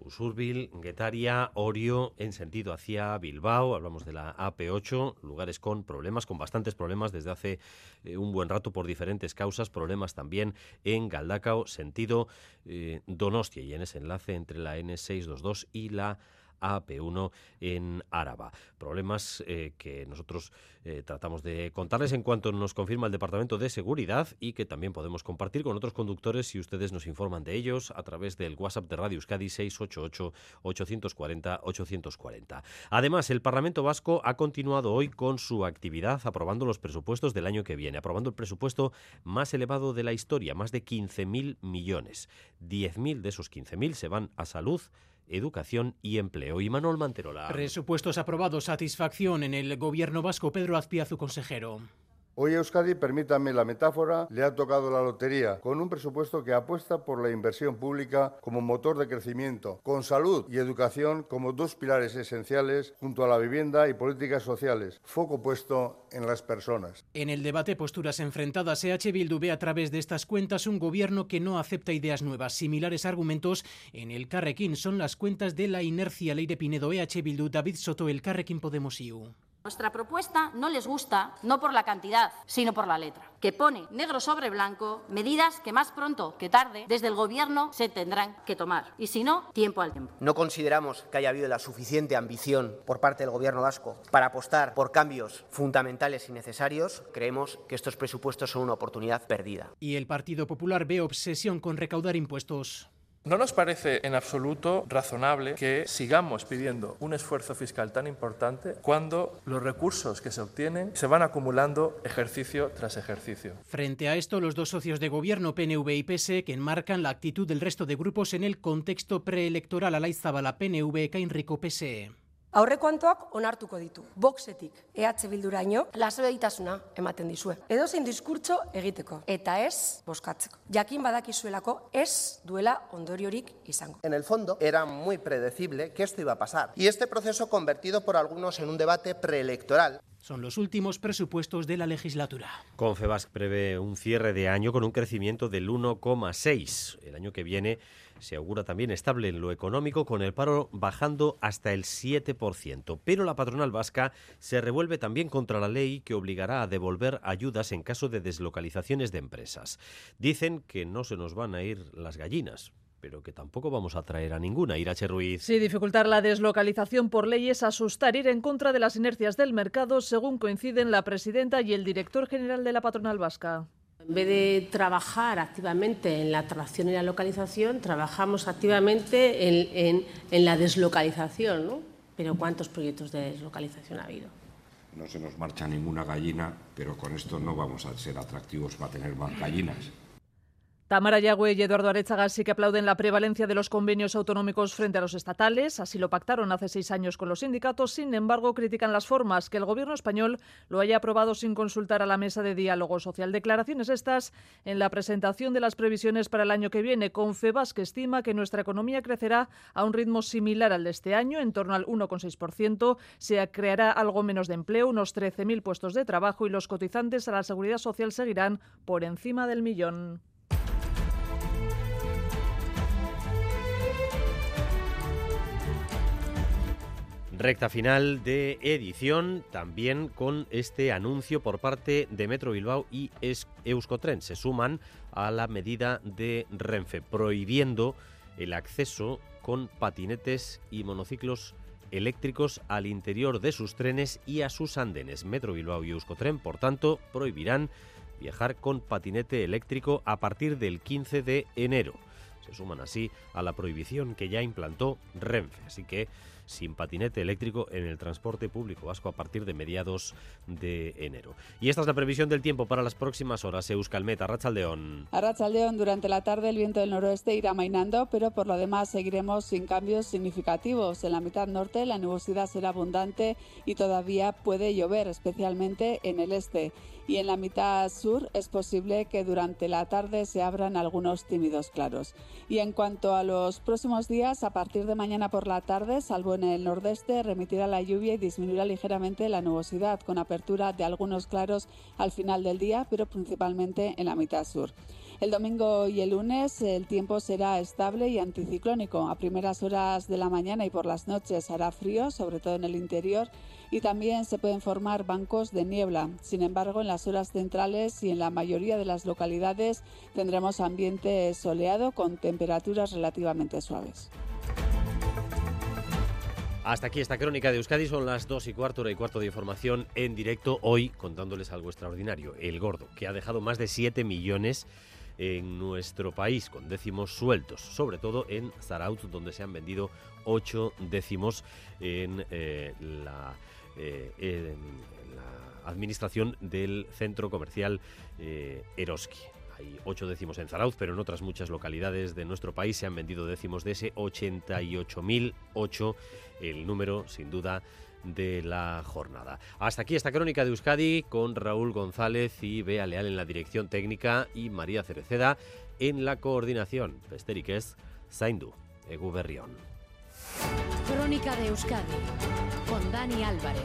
Usurbil, Guetaria, Orio, en sentido hacia Bilbao. Hablamos de la AP8, lugares con problemas, con bastantes problemas desde hace eh, un buen rato por diferentes causas. Problemas también en Galdacao, sentido eh, Donostia, y en ese enlace entre la N622 y la AP1 en Áraba. Problemas eh, que nosotros eh, tratamos de contarles en cuanto nos confirma el Departamento de Seguridad y que también podemos compartir con otros conductores si ustedes nos informan de ellos a través del WhatsApp de Radio Euskadi 688-840-840. Además, el Parlamento Vasco ha continuado hoy con su actividad aprobando los presupuestos del año que viene, aprobando el presupuesto más elevado de la historia, más de 15.000 millones. 10.000 de esos 15.000 se van a salud, educación y empleo. Y Manuel Manterola. Presupuestos aprobados, satisfacción en el gobierno vasco. Pedro Azpiazu, consejero. Hoy Euskadi, permítanme la metáfora, le ha tocado la lotería, con un presupuesto que apuesta por la inversión pública como motor de crecimiento, con salud y educación como dos pilares esenciales, junto a la vivienda y políticas sociales, foco puesto en las personas. En el debate posturas enfrentadas, EH Bildu ve a través de estas cuentas un gobierno que no acepta ideas nuevas. Similares argumentos en el Carrequín son las cuentas de la inercia Leire Pinedo, EH Bildu, David Soto, el Carrequín Podemos IU. Nuestra propuesta no les gusta no por la cantidad, sino por la letra, que pone negro sobre blanco medidas que más pronto que tarde desde el Gobierno se tendrán que tomar. Y si no, tiempo al tiempo. No consideramos que haya habido la suficiente ambición por parte del Gobierno vasco para apostar por cambios fundamentales y necesarios. Creemos que estos presupuestos son una oportunidad perdida. Y el Partido Popular ve obsesión con recaudar impuestos. No nos parece en absoluto razonable que sigamos pidiendo un esfuerzo fiscal tan importante cuando los recursos que se obtienen se van acumulando ejercicio tras ejercicio. Frente a esto, los dos socios de gobierno, PNV y PSE, que enmarcan la actitud del resto de grupos en el contexto preelectoral a la PNV, Cainrico PSE. Aurrekontuak onartuko ditu. Boxetik EH Bilduraino lasaitasuna ematen dizue. Edozein diskurtso egiteko eta ez boskatzeko. Jakin badakizuelako ez duela ondoriorik izango. En el fondo era muy predecible que esto iba a pasar y este proceso convertido por algunos en un debate preelectoral son los últimos presupuestos de la legislatura. Confebasc prevé un cierre de año con un crecimiento del 1,6. El año que viene se augura también estable en lo económico, con el paro bajando hasta el 7%. Pero la patronal vasca se revuelve también contra la ley que obligará a devolver ayudas en caso de deslocalizaciones de empresas. Dicen que no se nos van a ir las gallinas pero que tampoco vamos a traer a ninguna. Irache Ruiz. Sí, dificultar la deslocalización por ley es asustar, ir en contra de las inercias del mercado, según coinciden la presidenta y el director general de la patronal vasca. En vez de trabajar activamente en la atracción y la localización, trabajamos activamente en, la deslocalización. ¿no? Pero ¿cuántos proyectos de deslocalización ha habido? No se nos marcha ninguna gallina, pero con esto no vamos a ser atractivos para tener más gallinas. Tamara Yagüe y Eduardo Arechaga sí que aplauden la prevalencia de los convenios autonómicos frente a los estatales. Así lo pactaron hace seis años con los sindicatos. Sin embargo, critican las formas que el gobierno español lo haya aprobado sin consultar a la mesa de diálogo social. Declaraciones estas en la presentación de las previsiones para el año que viene. Confebas que estima que nuestra economía crecerá a un ritmo similar al de este año, en torno al 1,6%. Se creará algo menos de empleo, unos 13.000 puestos de trabajo y los cotizantes a la seguridad social seguirán por encima del millón. Recta final de edición, también con este anuncio por parte de Metro Bilbao y Euskotren. Se suman a la medida de Renfe, prohibiendo el acceso con patinetes y monociclos eléctricos al interior de sus trenes y a sus andenes. Metro Bilbao y Euskotren, por tanto, prohibirán viajar con patinete eléctrico a partir del 15 de enero. Se suman así a la prohibición que ya implantó Renfe. Así que sin patinete eléctrico en el transporte público vasco a partir de mediados de enero. Y esta es la previsión del tiempo para las próximas horas. Euskalmet, Arrachaldeón. Arrachaldeón, durante la tarde el viento del noroeste irá mainando, pero por lo demás seguiremos sin cambios significativos. En la mitad norte la nubosidad será abundante y todavía puede llover, especialmente en el este y en la mitad sur es posible que durante la tarde se abran algunos tímidos claros. Y en cuanto a los próximos días, a partir de mañana por la tarde, salvo en el nordeste, remitirá la lluvia y disminuirá ligeramente la nubosidad, con apertura de algunos claros al final del día, pero principalmente en la mitad sur. El domingo y el lunes el tiempo será estable y anticiclónico. A primeras horas de la mañana y por las noches hará frío, sobre todo en el interior, y también se pueden formar bancos de niebla. Sin embargo, en las horas centrales y en la mayoría de las localidades tendremos ambiente soleado con temperaturas relativamente suaves. Hasta aquí esta crónica de Euskadi, son las 2 y cuarto, hora y cuarto de información en directo, hoy contándoles algo extraordinario, el gordo, que ha dejado más de 7 millones en nuestro país, con décimos sueltos, sobre todo en Zaraut, donde se han vendido ocho décimos en, eh, la, eh, la, administración del centro comercial eh, Eroski. Hay ocho décimos en Zarauz, pero en otras muchas localidades de nuestro país se han vendido décimos de ese 88.008, el número sin duda de la jornada. Hasta aquí esta crónica de Euskadi con Raúl González y Bea Leal en la dirección técnica y María Cereceda en la coordinación. Pesteriques, Zaindu, Egu Berrión. Crónica de Euskadi con Dani Álvarez.